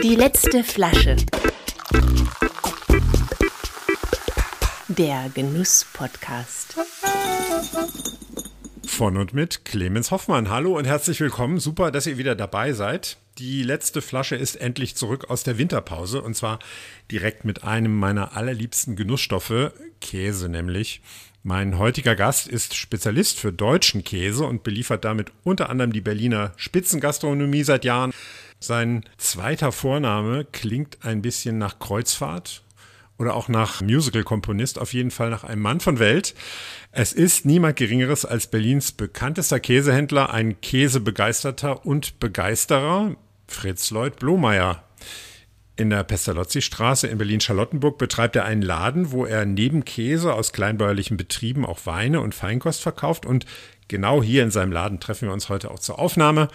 Die letzte Flasche. Der Genuss-Podcast. Von und mit Clemens Hoffmann. Hallo und herzlich willkommen. Super, dass ihr wieder dabei seid. Die letzte Flasche ist endlich zurück aus der Winterpause und zwar direkt mit einem meiner allerliebsten Genussstoffe, Käse nämlich. Mein heutiger Gast ist Spezialist für deutschen Käse und beliefert damit unter anderem die Berliner Spitzengastronomie seit Jahren. Sein zweiter Vorname klingt ein bisschen nach Kreuzfahrt oder auch nach Musical-Komponist, auf jeden Fall nach einem Mann von Welt. Es ist niemand Geringeres als Berlins bekanntester Käsehändler, ein Käsebegeisterter und Begeisterer, Fritz Lloyd Blomeyer. In der Pestalozzi-Straße in Berlin-Charlottenburg betreibt er einen Laden, wo er neben Käse aus kleinbäuerlichen Betrieben auch Weine und Feinkost verkauft. Und genau hier in seinem Laden treffen wir uns heute auch zur Aufnahme.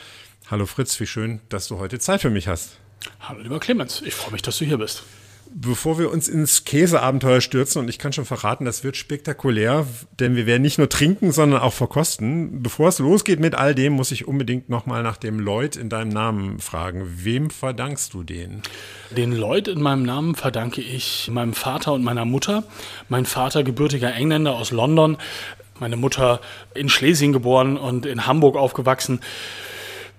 Hallo Fritz, wie schön, dass du heute Zeit für mich hast. Hallo lieber Clemens, ich freue mich, dass du hier bist. Bevor wir uns ins Käseabenteuer stürzen, und ich kann schon verraten, das wird spektakulär, denn wir werden nicht nur trinken, sondern auch verkosten. Bevor es losgeht mit all dem, muss ich unbedingt nochmal nach dem Lloyd in deinem Namen fragen. Wem verdankst du den? Den Lloyd in meinem Namen verdanke ich meinem Vater und meiner Mutter. Mein Vater, gebürtiger Engländer aus London, meine Mutter in Schlesien geboren und in Hamburg aufgewachsen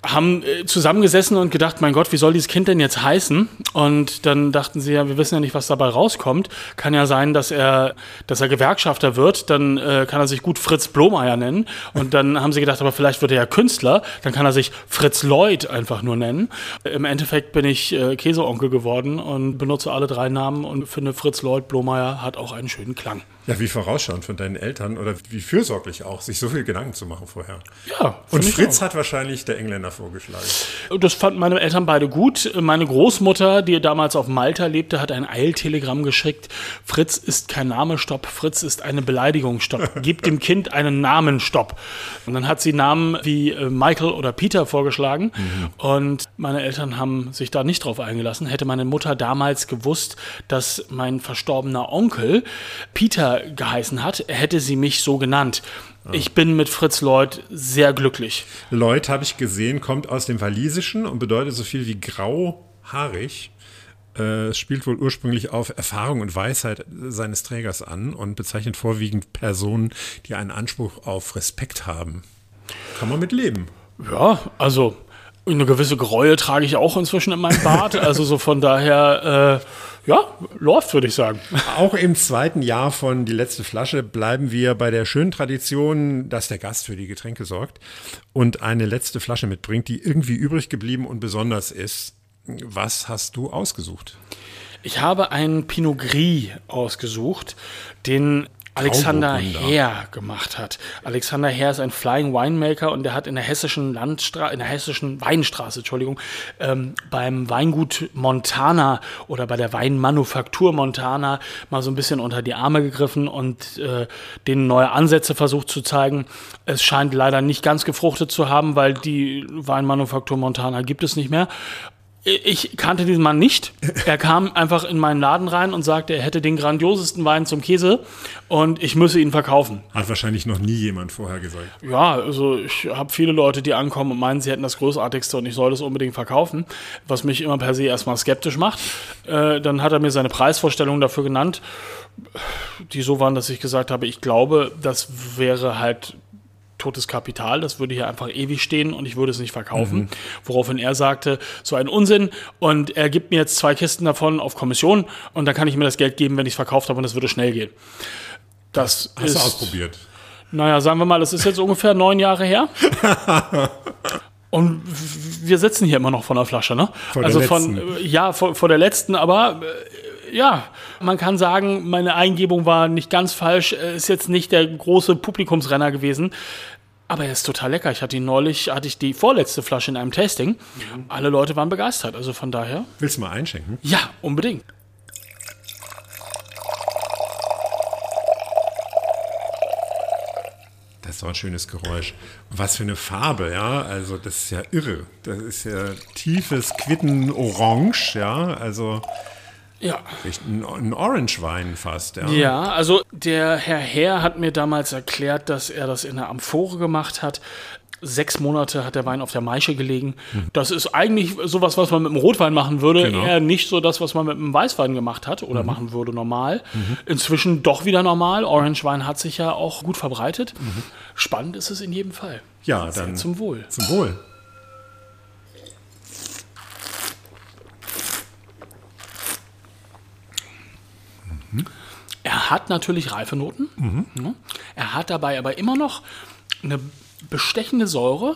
haben äh, zusammengesessen und gedacht, mein Gott, wie soll dieses Kind denn jetzt heißen? Und dann dachten sie ja, wir wissen ja nicht, was dabei rauskommt. Kann ja sein, dass er, dass er Gewerkschafter wird, dann äh, kann er sich gut Fritz Blomeyer nennen. Und dann haben sie gedacht, aber vielleicht wird er ja Künstler, dann kann er sich Fritz Lloyd einfach nur nennen. Im Endeffekt bin ich äh, Käseonkel geworden und benutze alle drei Namen und finde Fritz Lloyd Blomeyer hat auch einen schönen Klang. Ja, wie vorausschauend von deinen Eltern oder wie fürsorglich auch, sich so viel Gedanken zu machen vorher. Ja. Und Fritz hat wahrscheinlich der Engländer vorgeschlagen. Das fanden meine Eltern beide gut. Meine Großmutter, die damals auf Malta lebte, hat ein Eiltelegramm geschickt. Fritz ist kein Name, Stopp. Fritz ist eine Beleidigung, Stopp. Gib dem Kind einen Namen, Stopp. Und dann hat sie Namen wie äh, Michael oder Peter vorgeschlagen. Mhm. Und meine Eltern haben sich da nicht drauf eingelassen. Hätte meine Mutter damals gewusst, dass mein verstorbener Onkel Peter geheißen hat, hätte sie mich so genannt. Ich bin mit Fritz Lloyd sehr glücklich. Lloyd, habe ich gesehen, kommt aus dem Walisischen und bedeutet so viel wie grauhaarig. Äh, es spielt wohl ursprünglich auf Erfahrung und Weisheit seines Trägers an und bezeichnet vorwiegend Personen, die einen Anspruch auf Respekt haben. Kann man mit leben. Ja, also eine gewisse Gräue trage ich auch inzwischen in meinem Bart. Also so von daher, äh, ja, läuft, würde ich sagen. Auch im zweiten Jahr von Die letzte Flasche bleiben wir bei der schönen Tradition, dass der Gast für die Getränke sorgt und eine letzte Flasche mitbringt, die irgendwie übrig geblieben und besonders ist. Was hast du ausgesucht? Ich habe einen Pinot Gris ausgesucht, den Alexander Herr gemacht hat. Alexander Herr ist ein Flying Winemaker und der hat in der hessischen Landstraße, in der hessischen Weinstraße, Entschuldigung, ähm, beim Weingut Montana oder bei der Weinmanufaktur Montana mal so ein bisschen unter die Arme gegriffen und äh, denen neue Ansätze versucht zu zeigen. Es scheint leider nicht ganz gefruchtet zu haben, weil die Weinmanufaktur Montana gibt es nicht mehr. Ich kannte diesen Mann nicht. Er kam einfach in meinen Laden rein und sagte, er hätte den grandiosesten Wein zum Käse und ich müsse ihn verkaufen. Hat wahrscheinlich noch nie jemand vorher gesagt. Ja, also ich habe viele Leute, die ankommen und meinen, sie hätten das Großartigste und ich soll das unbedingt verkaufen, was mich immer per se erstmal skeptisch macht. Äh, dann hat er mir seine Preisvorstellung dafür genannt, die so waren, dass ich gesagt habe, ich glaube, das wäre halt totes Kapital, das würde hier einfach ewig stehen und ich würde es nicht verkaufen. Mhm. Woraufhin er sagte, so ein Unsinn und er gibt mir jetzt zwei Kisten davon auf Kommission und dann kann ich mir das Geld geben, wenn ich es verkauft habe und es würde schnell gehen. Das Hast ist, du ausprobiert? Naja, sagen wir mal, das ist jetzt ungefähr neun Jahre her. Und wir sitzen hier immer noch von der Flasche, ne? Vor also von, ja, vor, vor der letzten, aber ja, man kann sagen, meine Eingebung war nicht ganz falsch. Er ist jetzt nicht der große Publikumsrenner gewesen. Aber er ist total lecker. Ich hatte ihn neulich, hatte ich die vorletzte Flasche in einem Tasting. Mhm. Alle Leute waren begeistert. Also von daher. Willst du mal einschenken? Ja, unbedingt. Das ist doch ein schönes Geräusch. Was für eine Farbe, ja. Also, das ist ja irre. Das ist ja tiefes Quittenorange, ja. Also. Ja. Ein, ein Orange-Wein fast, ja. Ja, also der Herr Herr hat mir damals erklärt, dass er das in der Amphore gemacht hat. Sechs Monate hat der Wein auf der Maische gelegen. Das ist eigentlich sowas, was man mit dem Rotwein machen würde, Genau. eher nicht so das, was man mit dem Weißwein gemacht hat oder machen würde normal. Inzwischen doch wieder normal. Orange Wein hat sich ja auch gut verbreitet. Spannend ist es in jedem Fall. Ja, Sehr dann zum Wohl. Zum Wohl. Er hat natürlich reife Noten. Ja. Er hat dabei aber immer noch eine bestechende Säure,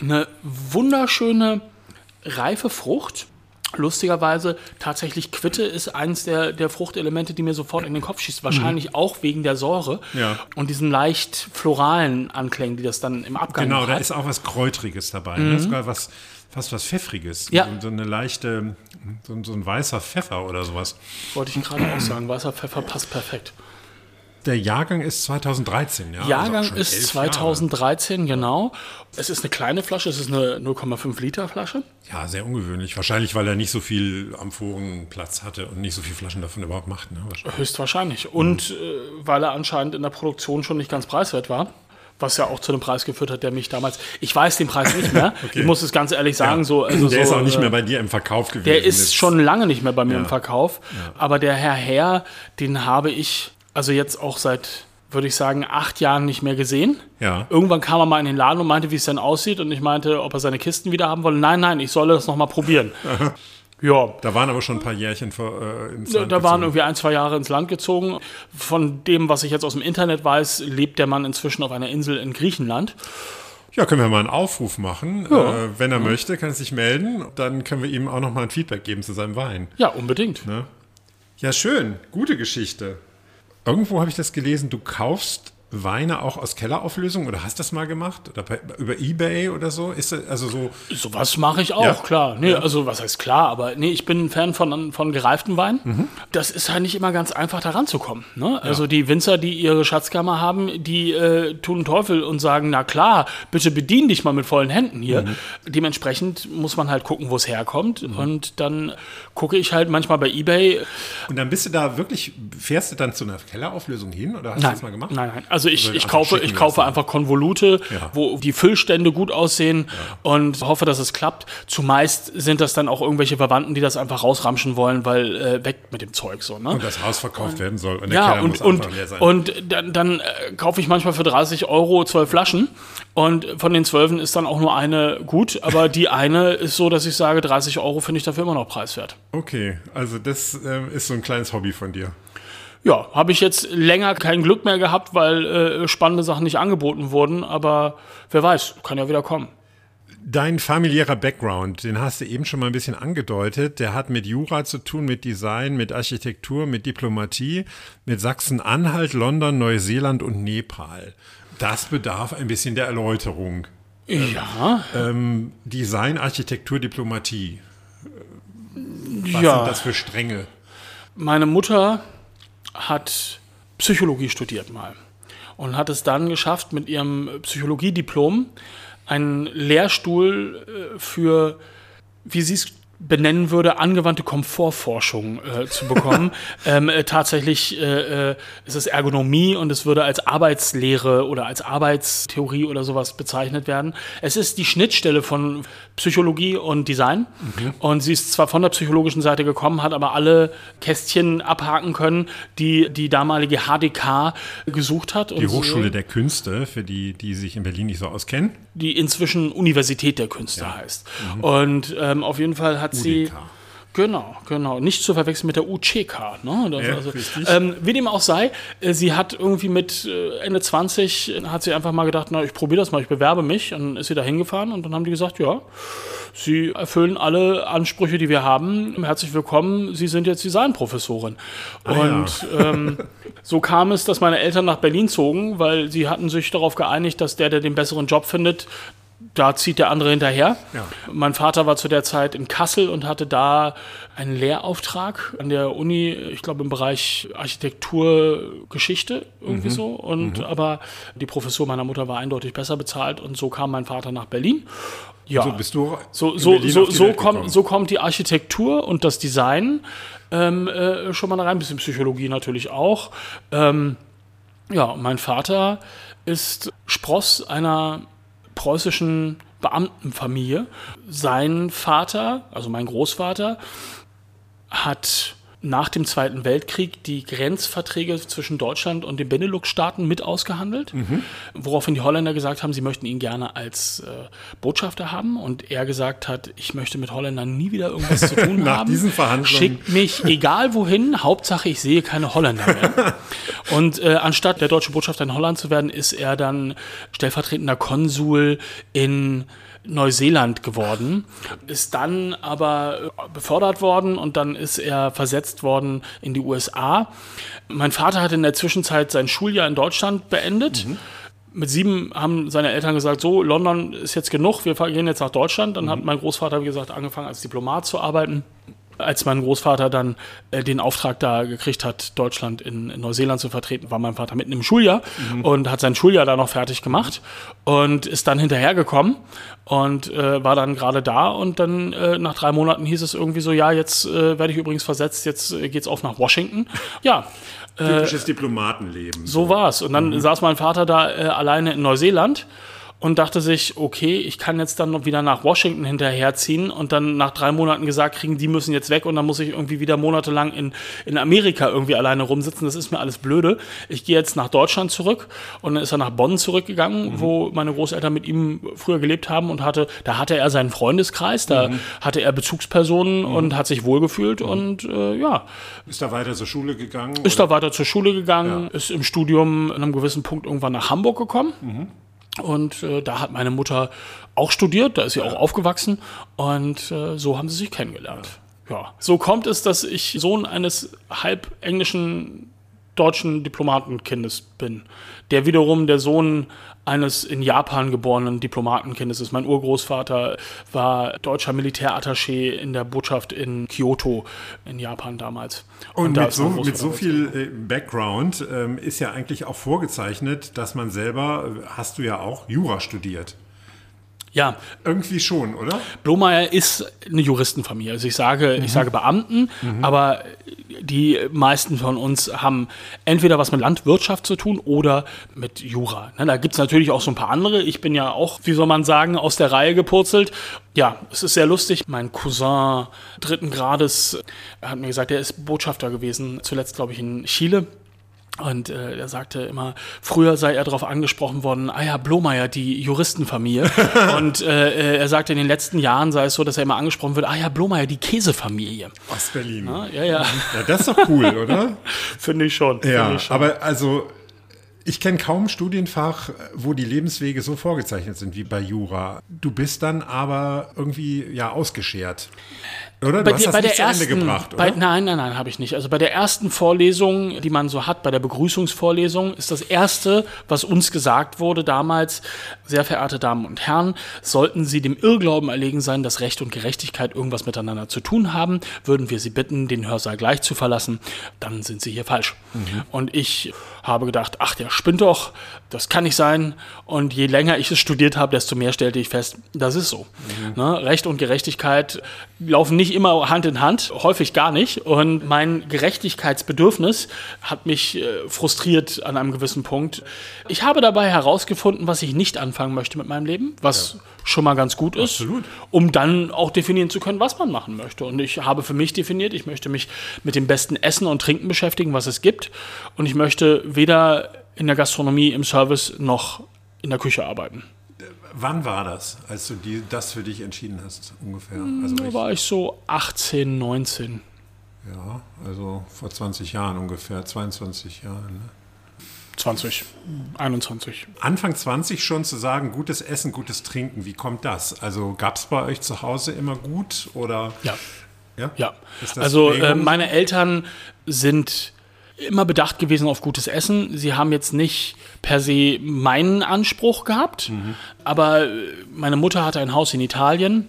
eine wunderschöne reife Frucht. Lustigerweise tatsächlich Quitte ist eins der, der Fruchtelemente, die mir sofort in den Kopf schießt. Wahrscheinlich auch wegen der Säure Ja. und diesen leicht floralen Anklängen, die das dann im Abgang Genau, da hat. ist auch was Kräutriges dabei. Ne? Sogar was, fast was Pfeffriges. Ja. So, so eine leichte, so, so ein weißer Pfeffer oder sowas. Wollte ich gerade auch sagen. Weißer Pfeffer passt perfekt. Der Jahrgang ist 2013, ja. Also Jahrgang schon ist elf 2013, genau. Es ist eine kleine Flasche, es ist eine 0,5 Liter Flasche. Jahre. Ja, sehr ungewöhnlich. Wahrscheinlich, weil er nicht so viel Amphorenplatz hatte und nicht so viele Flaschen davon überhaupt macht. Ne? Wahrscheinlich. Höchstwahrscheinlich. Und äh, weil er anscheinend in der Produktion schon nicht ganz preiswert war. Was ja auch zu einem Preis geführt hat, der mich damals. Ich weiß den Preis nicht mehr. Ich muss es ganz ehrlich sagen. So, also der so, ist auch nicht äh, mehr bei dir im Verkauf gewesen. Der ist Jetzt- schon lange nicht mehr bei mir Ja. im Verkauf. Aber der Herr Herr, den habe ich also jetzt auch seit, würde ich sagen, acht Jahren nicht mehr gesehen. Ja. Irgendwann kam er mal in den Laden und meinte, wie es denn aussieht. Und ich meinte, ob er seine Kisten wieder haben wolle. Nein, nein, ich solle das nochmal probieren. ja, Da waren aber schon ein paar Jährchen äh, ins da, Land da waren gezogen. irgendwie ein, zwei Jahre ins Land gezogen. Von dem, was ich jetzt aus dem Internet weiß, lebt der Mann inzwischen auf einer Insel in Griechenland. Ja, können wir mal einen Aufruf machen. Äh, wenn er möchte, kann er sich melden. Dann können wir ihm auch noch mal ein Feedback geben zu seinem Wein. Ja, unbedingt. Ja, schön. Gute Geschichte. Irgendwo habe ich das gelesen, du kaufst Weine auch aus Kellerauflösung oder hast das mal gemacht? Oder bei, über Ebay oder so? Ist das also so. Sowas mache ich auch, Ja. klar. Nee, Also, was heißt klar, aber nee, ich bin ein Fan von, von gereiften Wein. Mhm. Das ist halt nicht immer ganz einfach, da ranzukommen. Ne? Also, die Winzer, die ihre Schatzkammer haben, die äh, tun Teufel und sagen: Na klar, bitte bedien dich mal mit vollen Händen hier. Mhm. Dementsprechend muss man halt gucken, wo es herkommt. Und dann gucke ich halt manchmal bei Ebay. Und dann bist du da wirklich, fährst du dann zu einer Kellerauflösung hin oder hast du Nein, das mal gemacht? nein, nein. Also ich, Oder ich einfach kaufe, ich kaufe einfach Konvolute, Ja. wo die Füllstände gut aussehen und hoffe, dass es klappt. Zumeist sind das dann auch irgendwelche Verwandten, die das einfach rausramschen wollen, weil äh, weg mit dem Zeug so. Ne? Und das Haus verkauft werden soll. Und der Ja, Keller und, und, und dann, dann äh, kaufe ich manchmal für 30 Euro zwölf Flaschen und von den zwölfen ist dann auch nur eine gut, aber die eine ist so, dass ich sage, 30 Euro finde ich dafür immer noch preiswert. okay, also das ähm, ist so ein kleines Hobby von dir. Ja, habe ich jetzt länger kein Glück mehr gehabt, weil äh, spannende Sachen nicht angeboten wurden, aber wer weiß, kann ja wieder kommen. Dein familiärer Background, den hast du eben schon mal ein bisschen angedeutet. Der hat mit Jura zu tun, mit Design, mit Architektur, mit Diplomatie, mit Sachsen-Anhalt, London, Neuseeland und Nepal. Das bedarf ein bisschen der Erläuterung. Ja, Ähm, Design, Architektur, Diplomatie. Was ja. sind das für Stränge? Meine Mutter hat Psychologie studiert mal und hat es dann geschafft, mit ihrem Psychologiediplom einen Lehrstuhl äh, für, wie sie es benennen würde, angewandte Komfortforschung äh, zu bekommen. ähm, äh, tatsächlich äh, äh, ist es Ergonomie und es würde als Arbeitslehre oder als Arbeitstheorie oder sowas bezeichnet werden. Es ist die Schnittstelle von Psychologie und Design. Und sie ist zwar von der psychologischen Seite gekommen, hat aber alle Kästchen abhaken können, die die damalige HDK gesucht hat. Die Hochschule der Künste, für die, die sich in Berlin nicht so auskennen. die inzwischen Universität der Künste heißt. Und ähm, auf jeden Fall hat sie. UDK. Genau, genau. Nicht zu verwechseln mit der UCK. Ne? Das, Ja, also, ähm, wie dem auch sei, äh, sie hat irgendwie mit äh, Ende 20, äh, hat sie einfach mal gedacht, na, ich probiere das mal, ich bewerbe mich. Und dann ist sie da hingefahren und dann haben die gesagt, ja, Sie erfüllen alle Ansprüche, die wir haben. Herzlich willkommen, Sie sind jetzt Designprofessorin. Ah, und ähm, so kam es, dass meine Eltern nach Berlin zogen, weil sie hatten sich darauf geeinigt, dass der, der den besseren Job findet, da zieht der andere hinterher. Ja. Mein Vater war zu der Zeit in Kassel und hatte da einen Lehrauftrag an der Uni, ich glaube im Bereich Architekturgeschichte irgendwie Mhm. so. Und aber die Professur meiner Mutter war eindeutig besser bezahlt und so kam mein Vater nach Berlin. Ja. So bist du So, so, so, so, kommt, so kommt die Architektur und das Design ähm, äh, schon mal da rein, ein bisschen Psychologie natürlich auch. Ähm, ja, mein Vater ist Spross einer preußischen Beamtenfamilie. Sein Vater, also mein Großvater, hat nach dem Zweiten Weltkrieg die Grenzverträge zwischen Deutschland und den Benelux-Staaten mit ausgehandelt, mhm. woraufhin die Holländer gesagt haben, sie möchten ihn gerne als äh, Botschafter haben und er gesagt hat, ich möchte mit Holländern nie wieder irgendwas zu tun nach haben. Diesen Verhandlungen. Schickt mich egal wohin, Hauptsache ich sehe keine Holländer mehr. und äh, anstatt der deutsche Botschafter in Holland zu werden, ist er dann stellvertretender Konsul in Neuseeland geworden, ist dann aber befördert worden und dann ist er versetzt worden in die USA. Mein Vater hat in der Zwischenzeit sein Schuljahr in Deutschland beendet. Mhm. Mit sieben haben seine Eltern gesagt, so, London ist jetzt genug, wir gehen jetzt nach Deutschland. Dann mhm. hat mein Großvater, wie gesagt, angefangen als Diplomat zu arbeiten als mein Großvater dann äh, den Auftrag da gekriegt hat, Deutschland in, in, Neuseeland zu vertreten, war mein Vater mitten im Schuljahr mhm. und hat sein Schuljahr da noch fertig gemacht und ist dann hinterhergekommen und äh, war dann gerade da und dann äh, nach drei Monaten hieß es irgendwie so, ja, jetzt äh, werde ich übrigens versetzt, jetzt äh, geht's auf nach Washington. Ja. Äh, Typisches Diplomatenleben. So, so war's. Und dann mhm. saß mein Vater da alleine in Neuseeland und dachte sich, okay, ich kann jetzt dann noch wieder nach Washington hinterherziehen und dann nach drei Monaten gesagt kriegen, die müssen jetzt weg und dann muss ich irgendwie wieder monatelang in, in Amerika irgendwie alleine rumsitzen. Das ist mir alles blöde. Ich gehe jetzt nach Deutschland zurück und dann ist er nach Bonn zurückgegangen, mhm. wo meine Großeltern mit ihm früher gelebt haben und hatte, da hatte er seinen Freundeskreis, da mhm. hatte er Bezugspersonen mhm. und hat sich wohlgefühlt mhm. und äh, ja. Ist da weiter zur Schule gegangen? Ist oder? da weiter zur Schule gegangen, ja. ist im Studium an einem gewissen Punkt irgendwann nach Hamburg gekommen. Und äh, da hat meine Mutter auch studiert, da ist sie auch aufgewachsen und äh, so haben sie sich kennengelernt. Ja. So kommt es, dass ich Sohn eines halb englischen deutschen Diplomatenkindes bin, der wiederum der Sohn eines in Japan geborenen Diplomatenkindes ist. Mein Urgroßvater war deutscher Militärattaché in der Botschaft in Kyoto in Japan damals. Und, Und mit, so, mit so viel äh, Background ähm, ist ja eigentlich auch vorgezeichnet, dass man selber, äh, hast du ja auch Jura studiert. Ja. Irgendwie schon, oder? Blomeyer ist eine Juristenfamilie. Also ich sage, mhm. ich sage Beamten, mhm. aber die meisten von uns haben entweder was mit Landwirtschaft zu tun oder mit Jura. Ne, da gibt es natürlich auch so ein paar andere. Ich bin ja auch, wie soll man sagen, aus der Reihe gepurzelt. Ja, es ist sehr lustig. Mein Cousin dritten Grades hat mir gesagt, er ist Botschafter gewesen, zuletzt glaube ich in Chile und äh, er sagte immer, früher sei er darauf angesprochen worden, ah ja, Blomeyer, die Juristenfamilie. und äh, er sagte, in den letzten Jahren sei es so, dass er immer angesprochen wird, ah ja, Blomeyer, die Käsefamilie. Ostberlin. Ja, ja, ja. ja das ist doch cool, oder? Finde ich schon. Ja, ich schon. aber also ich kenne kaum Studienfach, wo die Lebenswege so vorgezeichnet sind wie bei Jura. Du bist dann aber irgendwie ja ausgeschert. Oder? Du bei, hast das bei der ersten, gebracht, bei, nein, nein, nein, habe ich nicht. Also bei der ersten Vorlesung, die man so hat, bei der Begrüßungsvorlesung, ist das erste, was uns gesagt wurde damals, sehr verehrte Damen und Herren, sollten Sie dem Irrglauben erlegen sein, dass Recht und Gerechtigkeit irgendwas miteinander zu tun haben, würden wir Sie bitten, den Hörsaal gleich zu verlassen. Dann sind Sie hier falsch. Mhm. Und ich habe gedacht, ach, der spinnt doch, das kann nicht sein. Und je länger ich es studiert habe, desto mehr stellte ich fest, das ist so. Mhm. Ne? Recht und Gerechtigkeit laufen nicht immer Hand in Hand, häufig gar nicht. Und mein Gerechtigkeitsbedürfnis hat mich äh, frustriert an einem gewissen Punkt. Ich habe dabei herausgefunden, was ich nicht anfangen möchte mit meinem Leben, was ja. schon mal ganz gut ist, Absolut. um dann auch definieren zu können, was man machen möchte. Und ich habe für mich definiert, ich möchte mich mit dem besten Essen und Trinken beschäftigen, was es gibt. Und ich möchte weder in der Gastronomie, im Service noch in der Küche arbeiten. Wann war das, als du die, das für dich entschieden hast, ungefähr? Hm, also da war ich so 18, 19. Ja, also vor 20 Jahren ungefähr, 22 Jahren. Ne? 20, 21. Anfang 20 schon zu sagen, gutes Essen, gutes Trinken, wie kommt das? Also gab es bei euch zu Hause immer gut oder? Ja. Ja. ja. Also äh, meine Eltern sind immer bedacht gewesen auf gutes Essen. Sie haben jetzt nicht per se meinen Anspruch gehabt, mhm. aber äh, meine Mutter hatte ein Haus in Italien.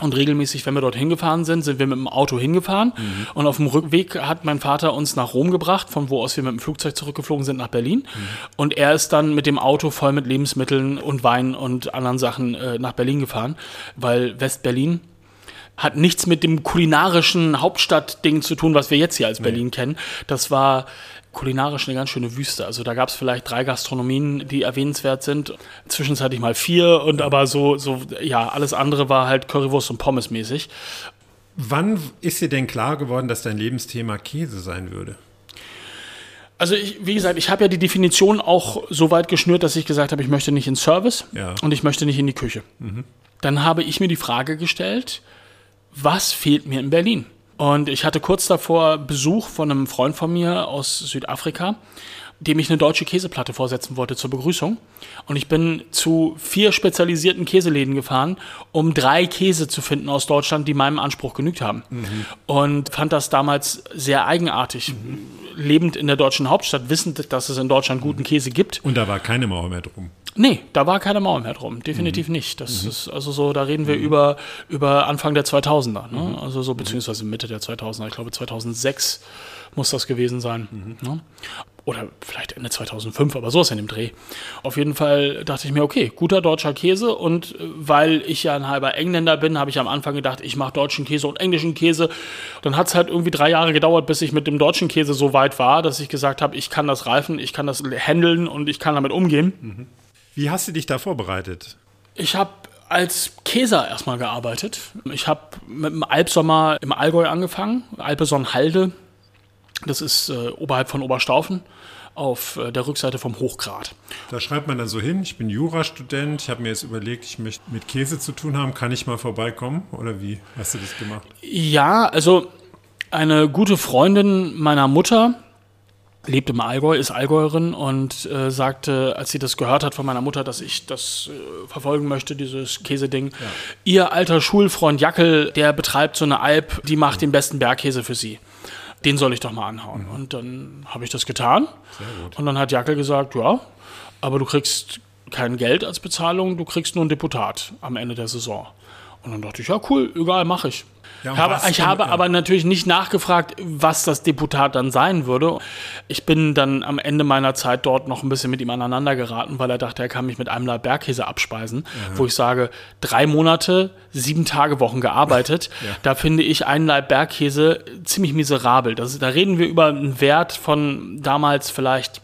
Und regelmäßig, wenn wir dort hingefahren sind, sind wir mit dem Auto hingefahren. Mhm. Und auf dem Rückweg hat mein Vater uns nach Rom gebracht, von wo aus wir mit dem Flugzeug zurückgeflogen sind nach Berlin. Mhm. Und er ist dann mit dem Auto voll mit Lebensmitteln und Wein und anderen Sachen äh, nach Berlin gefahren, weil West-Berlin hat nichts mit dem kulinarischen Hauptstadtding zu tun, was wir jetzt hier als Berlin kennen. Das war kulinarisch eine ganz schöne Wüste. Also da gab es vielleicht drei Gastronomien, die erwähnenswert sind. Zwischenzeitlich mal vier und aber so, so, ja, alles andere war halt Currywurst und Pommes mäßig. Wann ist dir denn klar geworden, dass dein Lebensthema Käse sein würde? Also ich, wie gesagt, ich habe ja die Definition auch so weit geschnürt, dass ich gesagt habe, ich möchte nicht in Service Ja. und ich möchte nicht in die Küche. Dann habe ich mir die Frage gestellt, was fehlt mir in Berlin? Und ich hatte kurz davor Besuch von einem Freund von mir aus Südafrika, dem ich eine deutsche Käseplatte vorsetzen wollte zur Begrüßung. Und ich bin zu vier spezialisierten Käseläden gefahren, um drei Käse zu finden aus Deutschland, die meinem Anspruch genügt haben. Und fand das damals sehr eigenartig. Lebend in der deutschen Hauptstadt, wissend, dass es in Deutschland guten Käse gibt. Und da war keine Mauer mehr drum. Nee, da war keine Mauer mehr drum. Definitiv nicht. Das ist also so, da reden wir über, über Anfang der 2000er. Ne? Also so, beziehungsweise Mitte der 2000er. Ich glaube, 2006 muss das gewesen sein. Ne? Oder vielleicht Ende 2005, aber sowas in dem Dreh. Auf jeden Fall dachte ich mir, okay, guter deutscher Käse. Und äh, weil ich ja ein halber Engländer bin, habe ich am Anfang gedacht, ich mache deutschen Käse und englischen Käse. Dann hat es halt irgendwie drei Jahre gedauert, bis ich mit dem deutschen Käse so weit war, dass ich gesagt habe, ich kann das reifen, ich kann das handeln und ich kann damit umgehen. Wie hast du dich da vorbereitet? Ich habe als Käser erstmal gearbeitet. Ich habe mit dem Alpsommer im Allgäu angefangen, Alpeson-Halde. Das ist äh, oberhalb von Oberstaufen auf äh, der Rückseite vom Hochgrat. Da schreibt man dann so hin, ich bin Jurastudent, ich habe mir jetzt überlegt, ich möchte mit Käse zu tun haben, kann ich mal vorbeikommen? Oder wie hast du das gemacht? Ja, also eine gute Freundin meiner Mutter lebt im Allgäu, ist Allgäuerin und äh, sagte, als sie das gehört hat von meiner Mutter, dass ich das äh, verfolgen möchte, dieses Käseding. Ihr alter Schulfreund Jackel, der betreibt so eine Alp, die macht den besten Bergkäse für sie. Den soll ich doch mal anhauen. Und dann habe ich das getan. Und dann hat Jackel gesagt, ja, aber du kriegst kein Geld als Bezahlung, du kriegst nur ein Deputat am Ende der Saison. Und dann dachte ich, ja cool, egal, mache ich. Ja, habe, ich denn- habe ja. aber natürlich nicht nachgefragt, was das Deputat dann sein würde. Ich bin dann am Ende meiner Zeit dort noch ein bisschen mit ihm aneinander geraten, weil er dachte, er kann mich mit einem Laib Bergkäse abspeisen. Wo ich sage, drei Monate, sieben Tage Wochen gearbeitet. Da finde ich einen Laib Bergkäse ziemlich miserabel. Das, da reden wir über einen Wert von damals vielleicht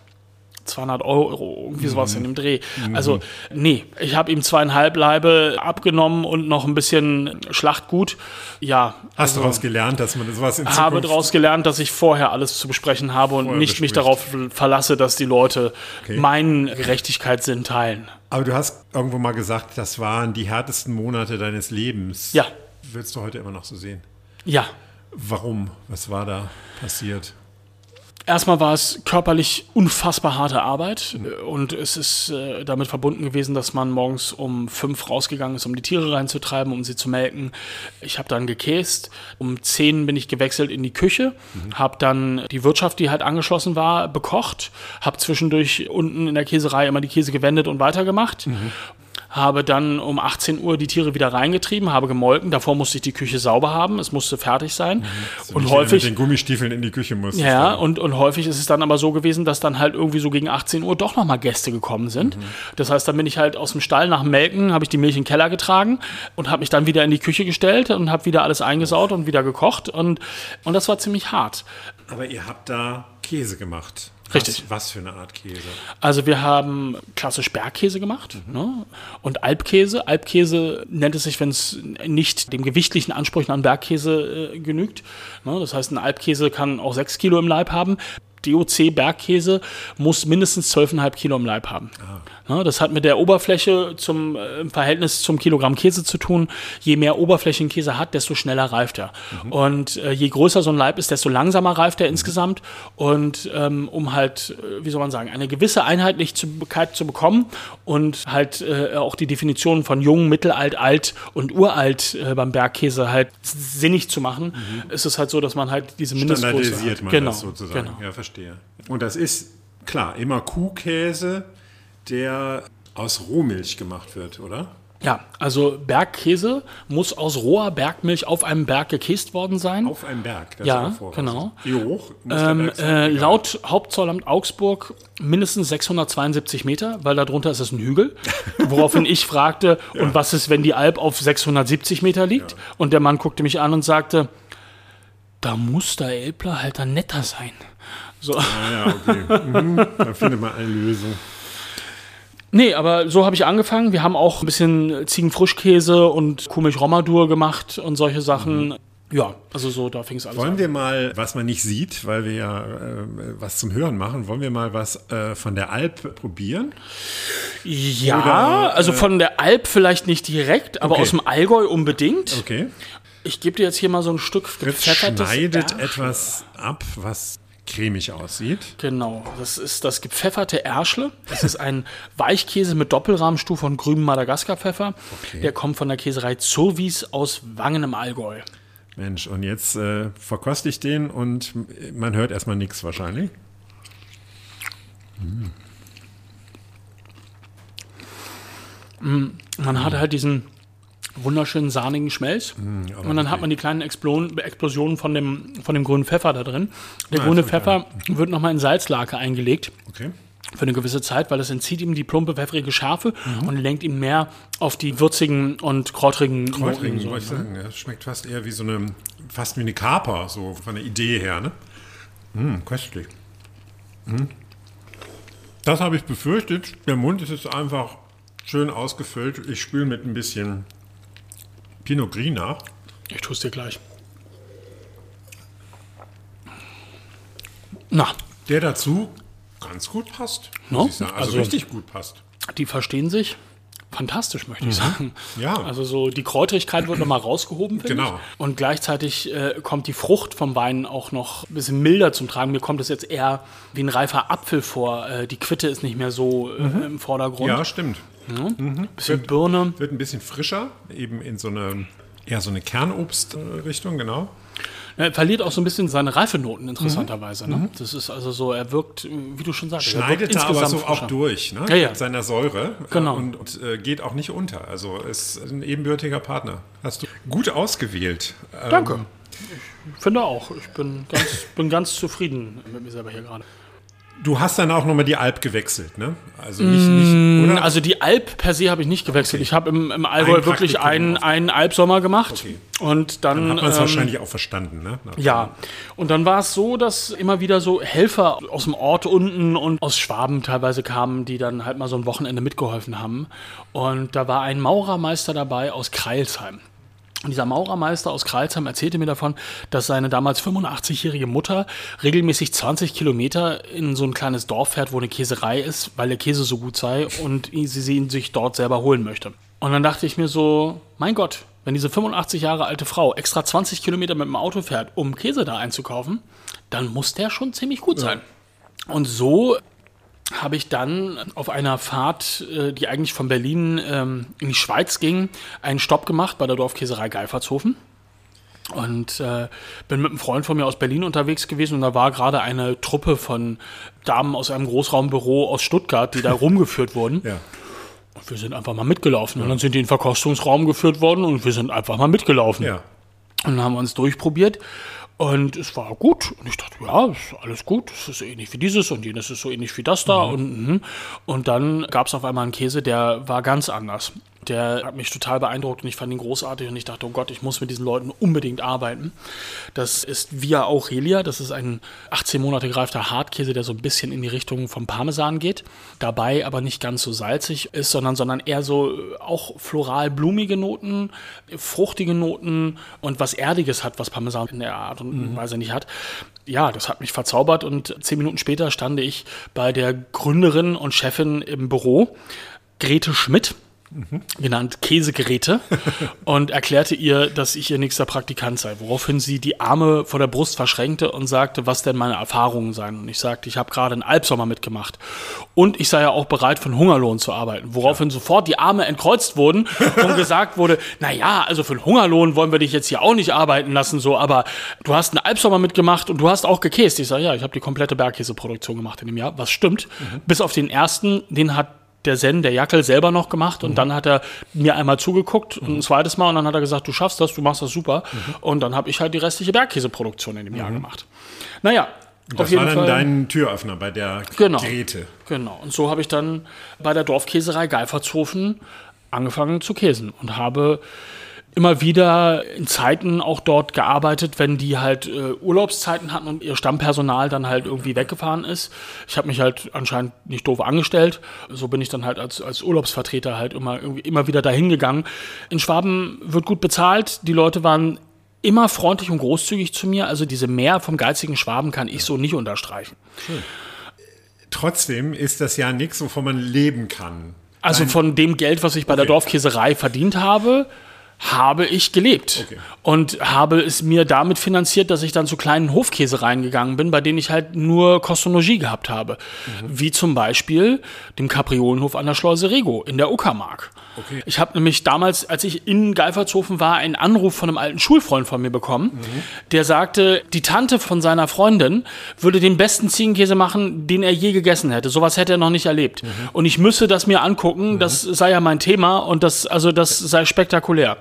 200 Euro, irgendwie sowas in dem Dreh. Also, nee, ich habe ihm zweieinhalb Leibe abgenommen und noch ein bisschen Schlachtgut. Ja, Hast du daraus gelernt, dass man sowas in Also habe daraus gelernt, dass ich vorher alles zu besprechen habe und nicht mich bespricht. darauf verlasse, dass die Leute meinen Gerechtigkeitssinn teilen. Aber du hast irgendwo mal gesagt, das waren die härtesten Monate deines Lebens. Ja. Willst du heute immer noch so sehen? Ja, Warum? Was war da passiert? Erstmal war es körperlich unfassbar harte Arbeit und es ist äh, damit verbunden gewesen, dass man morgens um fünf rausgegangen ist, um die Tiere reinzutreiben, um sie zu melken. Ich habe dann gekäst. Um zehn bin ich gewechselt in die Küche, habe dann die Wirtschaft, die halt angeschlossen war, bekocht, habe zwischendurch unten in der Käserei immer die Käse gewendet und weitergemacht. Habe dann um 18 Uhr die Tiere wieder reingetrieben, habe gemolken. Davor musste ich die Küche sauber haben, es musste fertig sein. und Nicht häufig mit den Gummistiefeln in die Küche musst. ja, und, und häufig ist es dann aber so gewesen, dass dann halt irgendwie so gegen 18 Uhr doch nochmal Gäste gekommen sind. Das heißt, dann bin ich halt aus dem Stall nach Melken, habe ich die Milch in den Keller getragen und habe mich dann wieder in die Küche gestellt und habe wieder alles eingesaut und wieder gekocht. Und, und das war ziemlich hart. Aber ihr habt da Käse gemacht. Richtig. Was, was für eine Art Käse? Also wir haben klassisch Bergkäse gemacht ne? und Alpkäse. Alpkäse nennt es sich, wenn es nicht dem gewichtlichen Ansprüchen an Bergkäse äh, genügt. Ne? Das heißt, ein Alpkäse kann auch 6 Kilo im Leib haben. DOC Bergkäse muss mindestens 12,5 Kilo im Leib haben. Ne? Das hat mit der Oberfläche zum, äh, im Verhältnis zum Kilogramm Käse zu tun. Je mehr Oberfläche ein Käse hat, desto schneller reift er. Und äh, je größer so ein Leib ist, desto langsamer reift er insgesamt. Und ähm, um halt, äh, wie soll man sagen, eine gewisse Einheitlichkeit zu bekommen und halt äh, auch die Definition von jung, mittelalt, alt und uralt äh, beim Bergkäse halt sinnig zu machen, ist es halt so, dass man halt diese Mindestgröße Standardisiert hat. man genau, das sozusagen. Genau. Ja, verstehe. Und das ist, klar, immer Kuhkäse, der aus Rohmilch gemacht wird, oder? Ja, also Bergkäse muss aus roher Bergmilch auf einem Berg gekäst worden sein. Auf einem Berg. Das Ja, ist genau. Wie hoch? muss der Ähm, Berg sein? äh, laut Hauptzollamt Augsburg mindestens 672 Meter, weil darunter ist es ein Hügel. Woraufhin ich fragte, und was ist, wenn die Alp auf 670 Meter liegt? Und der Mann guckte mich an und sagte, da muss der Elbler halt dann netter sein. So. Ah, ja, okay. Mhm. Da findet man eine Lösung. Nee, aber so habe ich angefangen. Wir haben auch ein bisschen Ziegenfrischkäse und Kuhmilch Romadur gemacht und solche Sachen. Ja, also so, da fing es an. Wollen wir mal, was man nicht sieht, weil wir ja äh, was zum Hören machen, wollen wir mal was äh, von der Alp probieren? Ja, Oder, also von der Alp vielleicht nicht direkt, aber Okay. aus dem Allgäu unbedingt. Okay. Ich gebe dir jetzt hier mal so ein Stück Fritz schneidet Erschle. etwas ab, was cremig aussieht. Genau, das ist das gepfefferte Erschle. Das ist ein Weichkäse mit Doppelrahmstufe und grünem Madagaskar-Pfeffer. Okay. Der kommt von der Käserei Zurwies aus Wangen im Allgäu. Mensch, und jetzt äh, verkoste ich den und man hört erstmal nichts wahrscheinlich. Man hat halt diesen wunderschönen sahnigen Schmelz. aber und dann hat man die kleinen Explosionen, von, dem, von dem grünen Pfeffer da drin. Der Ah, grüne Pfeffer wird nochmal in Salzlake eingelegt. Okay. für eine gewisse Zeit, weil es entzieht ihm die plumpe, pfeffrige Schärfe und lenkt ihn mehr auf die würzigen und kräutrigen Kräutring, Noten, so, ich sagen. Das schmeckt fast eher wie so eine, fast wie eine Kaper, so von der Idee her, ne? Mm, köstlich. Mm. Das habe ich befürchtet. Der Mund ist jetzt einfach schön ausgefüllt. Ich spüle mit ein bisschen Pinot Gris nach. Ich tue es dir gleich. Na, Der dazu ganz gut passt, No? sagen. Also, Also- richtig gut passt. die verstehen sich fantastisch, möchte ich sagen. Mhm. Ja. Also so die Kräutrigkeit wird nochmal rausgehoben, finde Genau. ich. Und gleichzeitig äh, kommt die Frucht vom Wein auch noch ein bisschen milder zum Tragen. Mir kommt es jetzt eher wie ein reifer Apfel vor. Äh, die Quitte ist nicht mehr so äh, im Vordergrund. Mhm. Ja, stimmt. bisschen Birne. Wird ein bisschen frischer, eben in so eine, eher so eine Kernobstrichtung, genau. Er verliert auch so ein bisschen seine Reifenoten, interessanterweise. Ne? Das ist also so, er wirkt, wie du schon sagst, er Schneidet da aber so insgesamt auch frischer. durch, ne? Ja, ja. Mit seiner Säure. Genau. Und, und äh, geht auch nicht unter. Also ist ein ebenbürtiger Partner. Hast du gut ausgewählt. Ähm, Danke. Ich finde auch. Ich bin ganz, bin ganz zufrieden mit mir selber hier gerade. Du hast dann auch nochmal die Alp gewechselt, ne? Also nicht, nicht oder? Also die Alp per se habe ich nicht gewechselt. Ich habe im, im Allgäu Ein wirklich einen, einen Alpsommer gemacht. Okay. Und dann, Dann hat man es ähm, wahrscheinlich auch verstanden, ne? Nach- Ja, und dann war es so, dass immer wieder so Helfer aus dem Ort unten und aus Schwaben teilweise kamen, die dann halt mal so ein Wochenende mitgeholfen haben. Und da war ein Maurermeister dabei aus Kreilsheim. Und dieser Maurermeister aus Kreilsheim erzählte mir davon, dass seine damals 85-jährige Mutter regelmäßig 20 Kilometer in so ein kleines Dorf fährt, wo eine Käserei ist, weil der Käse so gut sei und sie sie ihn sich dort selber holen möchte. Und dann dachte ich mir so, mein Gott, wenn diese 85 Jahre alte Frau extra 20 Kilometer mit dem Auto fährt, um Käse da einzukaufen, dann muss der schon ziemlich gut sein. Und so habe ich dann auf einer Fahrt, äh, die eigentlich von Berlin ähm, in die Schweiz ging, einen Stopp gemacht bei der Dorfkäserei Geifertshofen. Und äh, bin mit einem Freund von mir aus Berlin unterwegs gewesen und da war gerade eine Truppe von Damen aus einem Großraumbüro aus Stuttgart, die da rumgeführt wurden. Ja. Und wir sind einfach mal mitgelaufen. Und dann sind die in den Verkostungsraum geführt worden und wir sind einfach mal mitgelaufen. Ja. Und dann haben wir uns durchprobiert. Und es war gut. Und ich dachte, ja, ist alles gut. Es ist so ähnlich wie dieses und jenes ist so ähnlich wie das da. Und, mhm. und dann gab es auf einmal einen Käse, der war ganz anders. Der hat mich total beeindruckt und ich fand ihn großartig und ich dachte, oh Gott, ich muss mit diesen Leuten unbedingt arbeiten. Das ist Via Aurelia. Das ist ein 18 Monate gereifter Hartkäse, der so ein bisschen in die Richtung vom Parmesan geht. Dabei aber nicht ganz so salzig ist, sondern, sondern eher so äh, auch floral blumige Noten, fruchtige Noten und was Erdiges hat, was Parmesan in der Art und Weise nicht hat. Ja, das hat mich verzaubert und zehn Minuten später stand ich bei der Gründerin und Chefin im Büro, Grete Schmidt genannt Käsegeräte und erklärte ihr, dass ich ihr nächster Praktikant sei, woraufhin sie die Arme vor der Brust verschränkte und sagte, was denn meine Erfahrungen seien. Und ich sagte, ich habe gerade einen Albsommer mitgemacht und ich sei ja auch bereit, für einen Hungerlohn zu arbeiten, woraufhin sofort die Arme entkreuzt wurden und gesagt wurde, na ja, also für einen Hungerlohn wollen wir dich jetzt hier auch nicht arbeiten lassen, so, aber du hast einen Albsommer mitgemacht und du hast auch gekäst. Ich sage, ja, ich habe die komplette Bergkäseproduktion gemacht in dem Jahr, was stimmt. Bis auf den ersten, den hat der Zen, der Jackel, selber noch gemacht und mhm. dann hat er mir einmal zugeguckt mhm. ein zweites Mal und dann hat er gesagt, du schaffst das, du machst das super. Mhm. Und dann habe ich halt die restliche Bergkäseproduktion in dem Jahr mhm. gemacht. Naja, das auf jeden war dann Fall. dein Türöffner bei der genau, Grete. Genau. Und so habe ich dann bei der Dorfkäserei Geifertshofen angefangen zu käsen und habe immer wieder in Zeiten auch dort gearbeitet, wenn die halt äh, Urlaubszeiten hatten und ihr Stammpersonal dann halt irgendwie weggefahren ist. Ich habe mich halt anscheinend nicht doof angestellt. So bin ich dann halt als, als Urlaubsvertreter halt immer, irgendwie, immer wieder dahin gegangen. In Schwaben wird gut bezahlt. Die Leute waren immer freundlich und großzügig zu mir. Also diese Mehr vom geizigen Schwaben kann ich so nicht unterstreichen. Schön. Trotzdem ist das ja nichts, wovon man leben kann. Also von dem Geld, was ich bei okay. der Dorfkäserei verdient habe, habe ich gelebt okay. und habe es mir damit finanziert, dass ich dann zu kleinen Hofkäsereien gegangen bin, bei denen ich halt nur Kostologie gehabt habe. Mhm. Wie zum Beispiel dem Kapriolenhof an der Schleuse Rego in der Uckermark. Okay. Ich habe nämlich damals, als ich in Geifertshofen war, einen Anruf von einem alten Schulfreund von mir bekommen, mhm. der sagte, die Tante von seiner Freundin würde den besten Ziegenkäse machen, den er je gegessen hätte. Sowas hätte er noch nicht erlebt. Mhm. Und ich müsse das mir angucken, mhm. das sei ja mein Thema und das, also das sei spektakulär.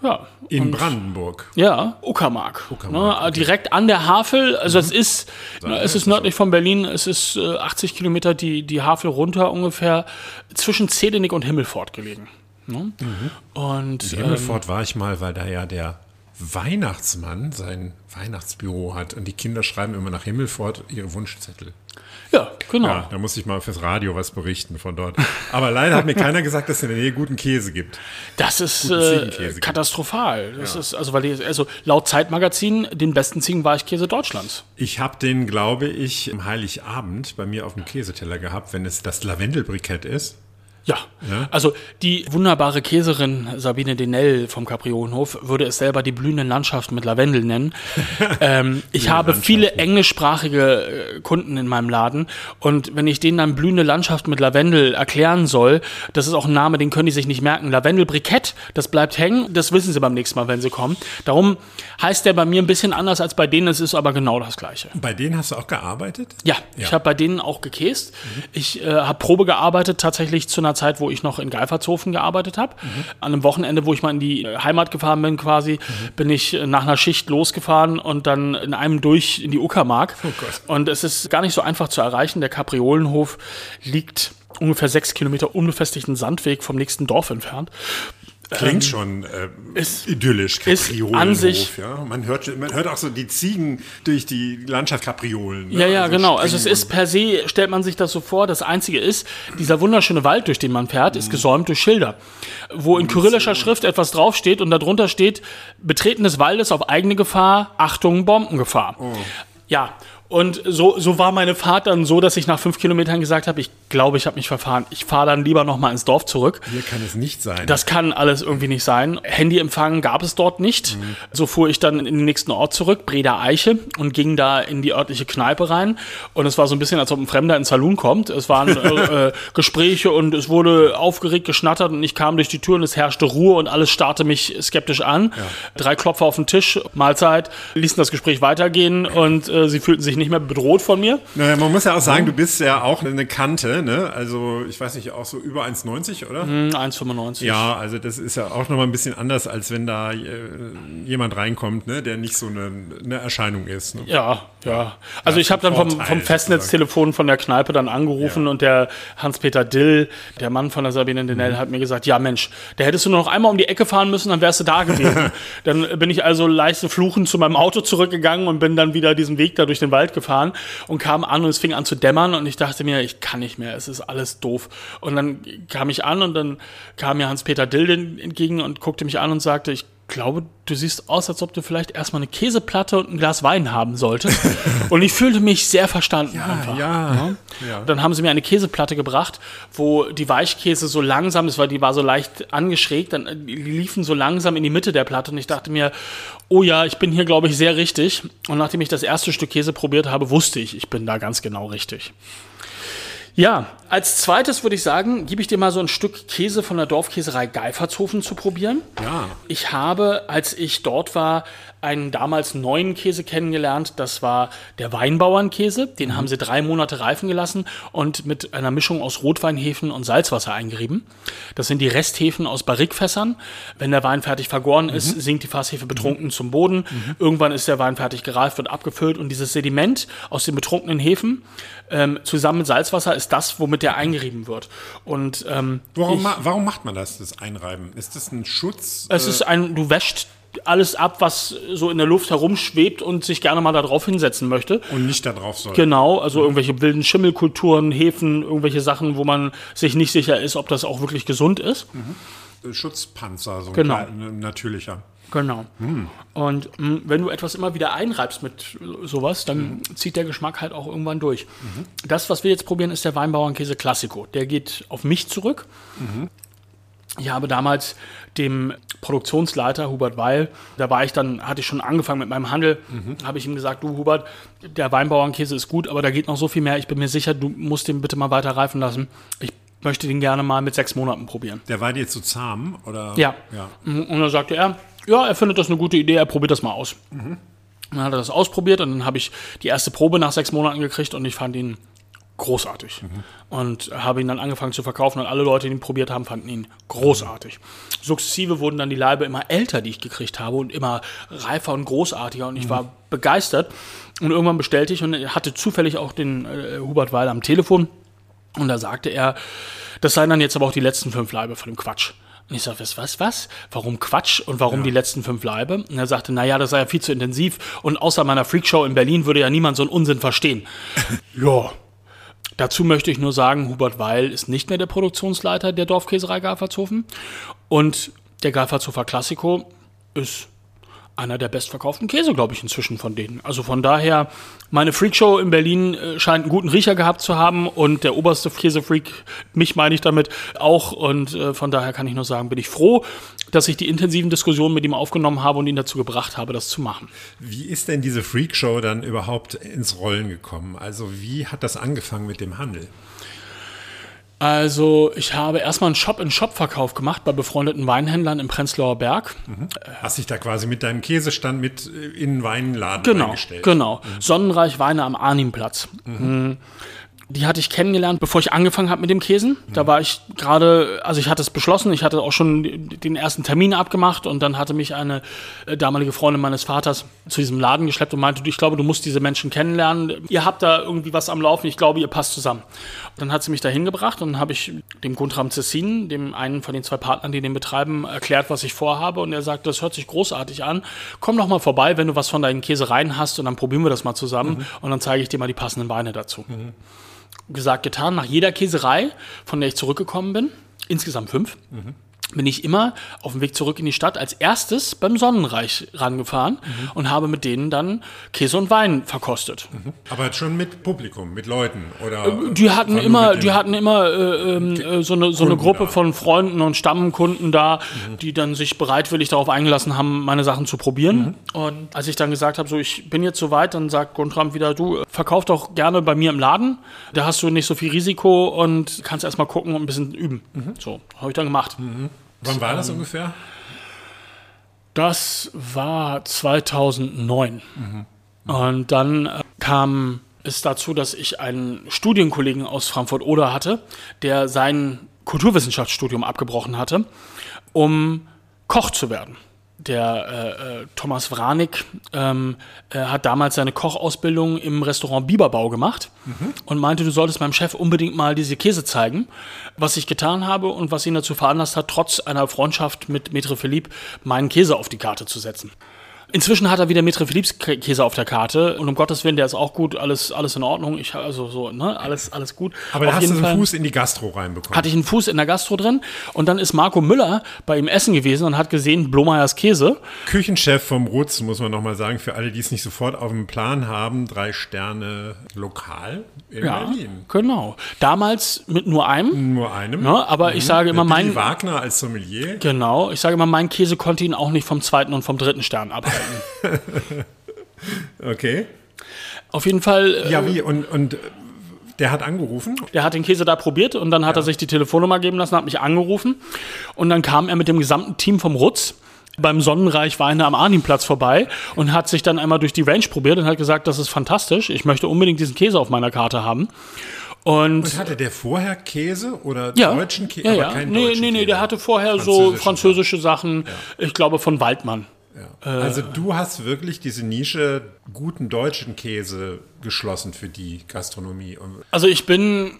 Ja. In Brandenburg. Ja, Uckermark. Uckermark ne. Direkt an der Havel. Also mhm. es ist, ne, es ist nördlich von Berlin. Es ist äh, 80 Kilometer die, die Havel runter ungefähr zwischen Zedenick und Himmelfort gelegen. Ne? Mhm. Und in Himmelfort ähm, war ich mal, weil da ja der Weihnachtsmann sein Weihnachtsbüro hat und die Kinder schreiben immer nach Himmelfort ihre Wunschzettel. Ja, genau. Ja, da muss ich mal fürs Radio was berichten von dort. Aber leider hat mir keiner gesagt, dass es in der Nähe guten Käse gibt. Das ist äh, katastrophal. Das ja. ist also weil die, also laut Zeitmagazin den besten Ziegenweichkäse Deutschlands. Ich habe den, glaube ich, im Heiligabend bei mir auf dem Käseteller gehabt, wenn es das Lavendelbrikett ist. Ja. ja. also die wunderbare Käserin Sabine Denell vom Kaprionenhof würde es selber die blühende Landschaft mit Lavendel nennen. ähm, ich habe viele englischsprachige äh, Kunden in meinem Laden und wenn ich denen dann blühende Landschaft mit Lavendel erklären soll, das ist auch ein Name, den können die sich nicht merken. Lavendelbrikett, das bleibt hängen, das wissen sie beim nächsten Mal, wenn sie kommen. Darum heißt der bei mir ein bisschen anders als bei denen, es ist aber genau das gleiche. Bei denen hast du auch gearbeitet? Ja, ja. ich habe bei denen auch gekäst. Mhm. Ich äh, habe Probe gearbeitet tatsächlich zu einer Zeit, wo ich noch in Geifertshofen gearbeitet habe. Mhm. An einem Wochenende, wo ich mal in die äh, Heimat gefahren bin, quasi, mhm. bin ich äh, nach einer Schicht losgefahren und dann in einem durch in die Uckermark. Oh und es ist gar nicht so einfach zu erreichen. Der Kapriolenhof liegt ungefähr sechs Kilometer unbefestigten Sandweg vom nächsten Dorf entfernt. Klingt ähm, schon äh, ist, idyllisch, Kapriolenhof. An sich, ja. Man hört, man hört auch so die Ziegen durch die Landschaft Kapriolen. Ne? Ja, ja, also genau. Also es ist per se, stellt man sich das so vor, das Einzige ist, dieser wunderschöne Wald, durch den man fährt, ist mhm. gesäumt durch Schilder, wo in kyrillischer Schrift etwas draufsteht und darunter steht, Betreten des Waldes auf eigene Gefahr, Achtung, Bombengefahr. Oh. Ja, und so, so war meine Fahrt dann so, dass ich nach fünf Kilometern gesagt habe, ich glaube, ich habe mich verfahren. Ich fahre dann lieber noch mal ins Dorf zurück. Hier kann es nicht sein. Das kann alles irgendwie nicht sein. Handyempfang gab es dort nicht. Mhm. So fuhr ich dann in den nächsten Ort zurück, Breda Eiche, und ging da in die örtliche Kneipe rein. Und es war so ein bisschen, als ob ein Fremder in den Saloon kommt. Es waren äh, äh, Gespräche und es wurde aufgeregt geschnattert und ich kam durch die Tür und es herrschte Ruhe und alles starrte mich skeptisch an. Ja. Drei Klopfer auf den Tisch, Mahlzeit, ließen das Gespräch weitergehen und äh, sie fühlten sich nicht mehr bedroht von mir. Naja, man muss ja auch sagen, du bist ja auch eine Kante, ne? Also, ich weiß nicht, auch so über 1,90, oder? Mm, 1,95. Ja, also das ist ja auch nochmal ein bisschen anders, als wenn da äh, jemand reinkommt, ne, der nicht so eine, eine Erscheinung ist. Ne? Ja, ja. Also, ja, ich habe dann vom, vom Festnetztelefon von der Kneipe dann angerufen ja. und der Hans-Peter Dill, der Mann von der Sabine Denell, mhm. hat mir gesagt: Ja, Mensch, da hättest du nur noch einmal um die Ecke fahren müssen, dann wärst du da gewesen. dann bin ich also leise fluchend zu meinem Auto zurückgegangen und bin dann wieder diesen Weg da durch den Wald gefahren und kam an und es fing an zu dämmern und ich dachte mir, ich kann nicht mehr, es ist alles doof. Und dann kam ich an und dann kam mir Hans-Peter Dilden entgegen und guckte mich an und sagte, ich glaube, du siehst aus, als ob du vielleicht erstmal eine Käseplatte und ein Glas Wein haben solltest. und ich fühlte mich sehr verstanden ja, einfach. Ja, ja. ja. Dann haben sie mir eine Käseplatte gebracht, wo die Weichkäse so langsam, das war, die war so leicht angeschrägt, dann die liefen so langsam in die Mitte der Platte und ich dachte mir, oh ja, ich bin hier, glaube ich, sehr richtig. Und nachdem ich das erste Stück Käse probiert habe, wusste ich, ich bin da ganz genau richtig. Ja, als zweites würde ich sagen, gebe ich dir mal so ein Stück Käse von der Dorfkäserei Geifertshofen zu probieren. Ja. Ich habe, als ich dort war, einen damals neuen Käse kennengelernt. Das war der Weinbauernkäse. Den haben sie drei Monate reifen gelassen und mit einer Mischung aus Rotweinhefen und Salzwasser eingerieben. Das sind die Resthefen aus Barrikfässern. Wenn der Wein fertig vergoren ist, sinkt die Fasshefe betrunken zum Boden. Irgendwann ist der Wein fertig gereift, wird abgefüllt und dieses Sediment aus den betrunkenen Hefen ähm, zusammen mit Salzwasser ist das, womit der eingerieben wird. Und ähm, Warum, ich, ma warum macht man das, das Einreiben? Ist das ein Schutz? es ist ein, du wäscht alles ab, was so in der Luft herumschwebt und sich gerne mal da drauf hinsetzen möchte. und nicht da drauf soll. Genau, also irgendwelche wilden Schimmelkulturen, Hefen, irgendwelche Sachen, wo man sich nicht sicher ist, ob das auch wirklich gesund ist. Schutzpanzer, so ein Genau. kleiner, ein natürlicher. Genau. Und mh, wenn du etwas immer wieder einreibst mit sowas, dann zieht der Geschmack halt auch irgendwann durch. Das, was wir jetzt probieren, ist der Weinbauernkäse Classico. Der geht auf mich zurück. Ich habe damals dem Produktionsleiter Hubert Weil, da war ich dann, hatte ich schon angefangen mit meinem Handel, habe ich ihm gesagt, du Hubert, der Weinbauernkäse ist gut, aber da geht noch so viel mehr. Ich bin mir sicher, du musst den bitte mal weiter reifen lassen. Ich möchte den gerne mal mit sechs Monaten probieren. Der war dir zu zahm? Oder? Ja. ja. Und dann sagte er, ja, er findet das eine gute Idee, er probiert das mal aus. Dann hat er das ausprobiert und dann habe ich die erste Probe nach sechs Monaten gekriegt und ich fand ihn großartig. Und habe ihn dann angefangen zu verkaufen und alle Leute, die ihn probiert haben, fanden ihn großartig. Sukzessive wurden dann die Laibe immer älter, die ich gekriegt habe und immer reifer und großartiger und ich war begeistert. Und irgendwann bestellte ich und hatte zufällig auch den äh, Hubert Weil am Telefon und da sagte er, das seien dann jetzt aber auch die letzten fünf Laibe von dem Quatsch. Und ich sage, was, was, was? Warum Quatsch und warum die letzten fünf Laibe? Und er sagte, naja, das sei ja viel zu intensiv und außer meiner Freakshow in Berlin würde ja niemand so einen Unsinn verstehen. ja. Dazu möchte ich nur sagen, Hubert Weil ist nicht mehr der Produktionsleiter der Dorfkäserei Galfertshofen. Und der Galfertshofer Classico ist einer der bestverkauften Käse, glaube ich, inzwischen von denen. Also von daher, meine Freakshow in Berlin äh, scheint einen guten Riecher gehabt zu haben und der oberste Käsefreak, mich meine ich damit auch. Und äh, von daher kann ich nur sagen, bin ich froh, dass ich die intensiven Diskussionen mit ihm aufgenommen habe und ihn dazu gebracht habe, das zu machen. Wie ist denn diese Freakshow dann überhaupt ins Rollen gekommen? Also wie hat das angefangen mit dem Handel? Also ich habe erstmal einen Shop-in-Shop-Verkauf gemacht bei befreundeten Weinhändlern im Prenzlauer Berg. Hast dich da quasi mit deinem Käsestand mit äh, in den Weinladen Genau, eingestellt? genau. Sonnenreich Weine am Arnimplatz. Mhm. Die hatte ich kennengelernt, bevor ich angefangen habe mit dem Käsen. Da war ich gerade, also ich hatte es beschlossen, ich hatte auch schon den ersten Termin abgemacht und dann hatte mich eine äh, damalige Freundin meines Vaters zu diesem Laden geschleppt und meinte, ich glaube, du musst diese Menschen kennenlernen. Ihr habt da irgendwie was am Laufen, ich glaube, ihr passt zusammen. Dann hat sie mich da hingebracht und dann habe ich dem Guntram Cessin, dem einen von den zwei Partnern, die den betreiben, erklärt, was ich vorhabe und er sagt, das hört sich großartig an. Komm doch mal vorbei, wenn du was von deinen Käsereien hast und dann probieren wir das mal zusammen und dann zeige ich dir mal die passenden Weine dazu gesagt, getan. Nach jeder Käserei, von der ich zurückgekommen bin, insgesamt fünf, bin ich immer auf dem Weg zurück in die Stadt als erstes beim Sonnenreich rangefahren und habe mit denen dann Käse und Wein verkostet. Aber schon mit Publikum, mit Leuten oder? Äh, Die hatten immer, die hatten immer äh, ähm, äh, so eine, so eine Gruppe da. von Freunden und Stammkunden da, die dann sich bereitwillig darauf eingelassen haben, meine Sachen zu probieren. Und als ich dann gesagt habe, so ich bin jetzt soweit, dann sagt Guntram wieder, du verkauf doch gerne bei mir im Laden. Da hast du nicht so viel Risiko und kannst erstmal gucken und ein bisschen üben. So, habe ich dann gemacht. Wann war das ungefähr? Das war 2009. Und dann äh, kam es dazu, dass ich einen Studienkollegen aus Frankfurt-Oder hatte, der sein Kulturwissenschaftsstudium abgebrochen hatte, um Koch zu werden. Der äh, äh, Thomas Wranig ähm, äh, hat damals seine Kochausbildung im Restaurant Biberbau gemacht und meinte, du solltest meinem Chef unbedingt mal diese Käse zeigen, was ich getan habe und was ihn dazu veranlasst hat, trotz einer Freundschaft mit Maitre Philippe meinen Käse auf die Karte zu setzen. Inzwischen hat er wieder Maitre Philippes Kä- Käse auf der Karte und um Gottes Willen, der ist auch gut, alles, alles in Ordnung. Ich also so, ne, alles, alles gut. Aber da hast du einen Fall Fuß in die Gastro reinbekommen. hatte ich einen Fuß in der Gastro drin und dann ist Marco Müller bei ihm essen gewesen und hat gesehen Blomeyers Käse. Küchenchef vom Rutz, muss man nochmal sagen, für alle, die es nicht sofort auf dem Plan haben, drei Sterne lokal in Ja, Berlin. genau. Damals mit nur einem. Nur einem. Ne, aber ich sage immer, mein, Wagner als Sommelier. genau, ich sage immer, mein Käse konnte ihn auch nicht vom zweiten und vom dritten Stern abhalten. Okay. Auf jeden Fall. Äh, Ja, wie? Und, und Der hat angerufen. Der hat den Käse da probiert und dann hat Ja. er sich die Telefonnummer geben lassen, hat mich angerufen und dann kam er mit dem gesamten Team vom Rutz beim Sonnenreich Weine am Arnimplatz vorbei und hat sich dann einmal durch die Range probiert und hat gesagt, das ist fantastisch, ich möchte unbedingt diesen Käse auf meiner Karte haben. Und, Und hatte der vorher Käse oder ja, deutschen Käse? ja, ja. keinen Nee, nee, nee, der hatte vorher so Französische französische Sachen, ich glaube von Waldmann. Ja. Also du hast wirklich diese Nische guten deutschen Käse geschlossen für die Gastronomie. Also ich bin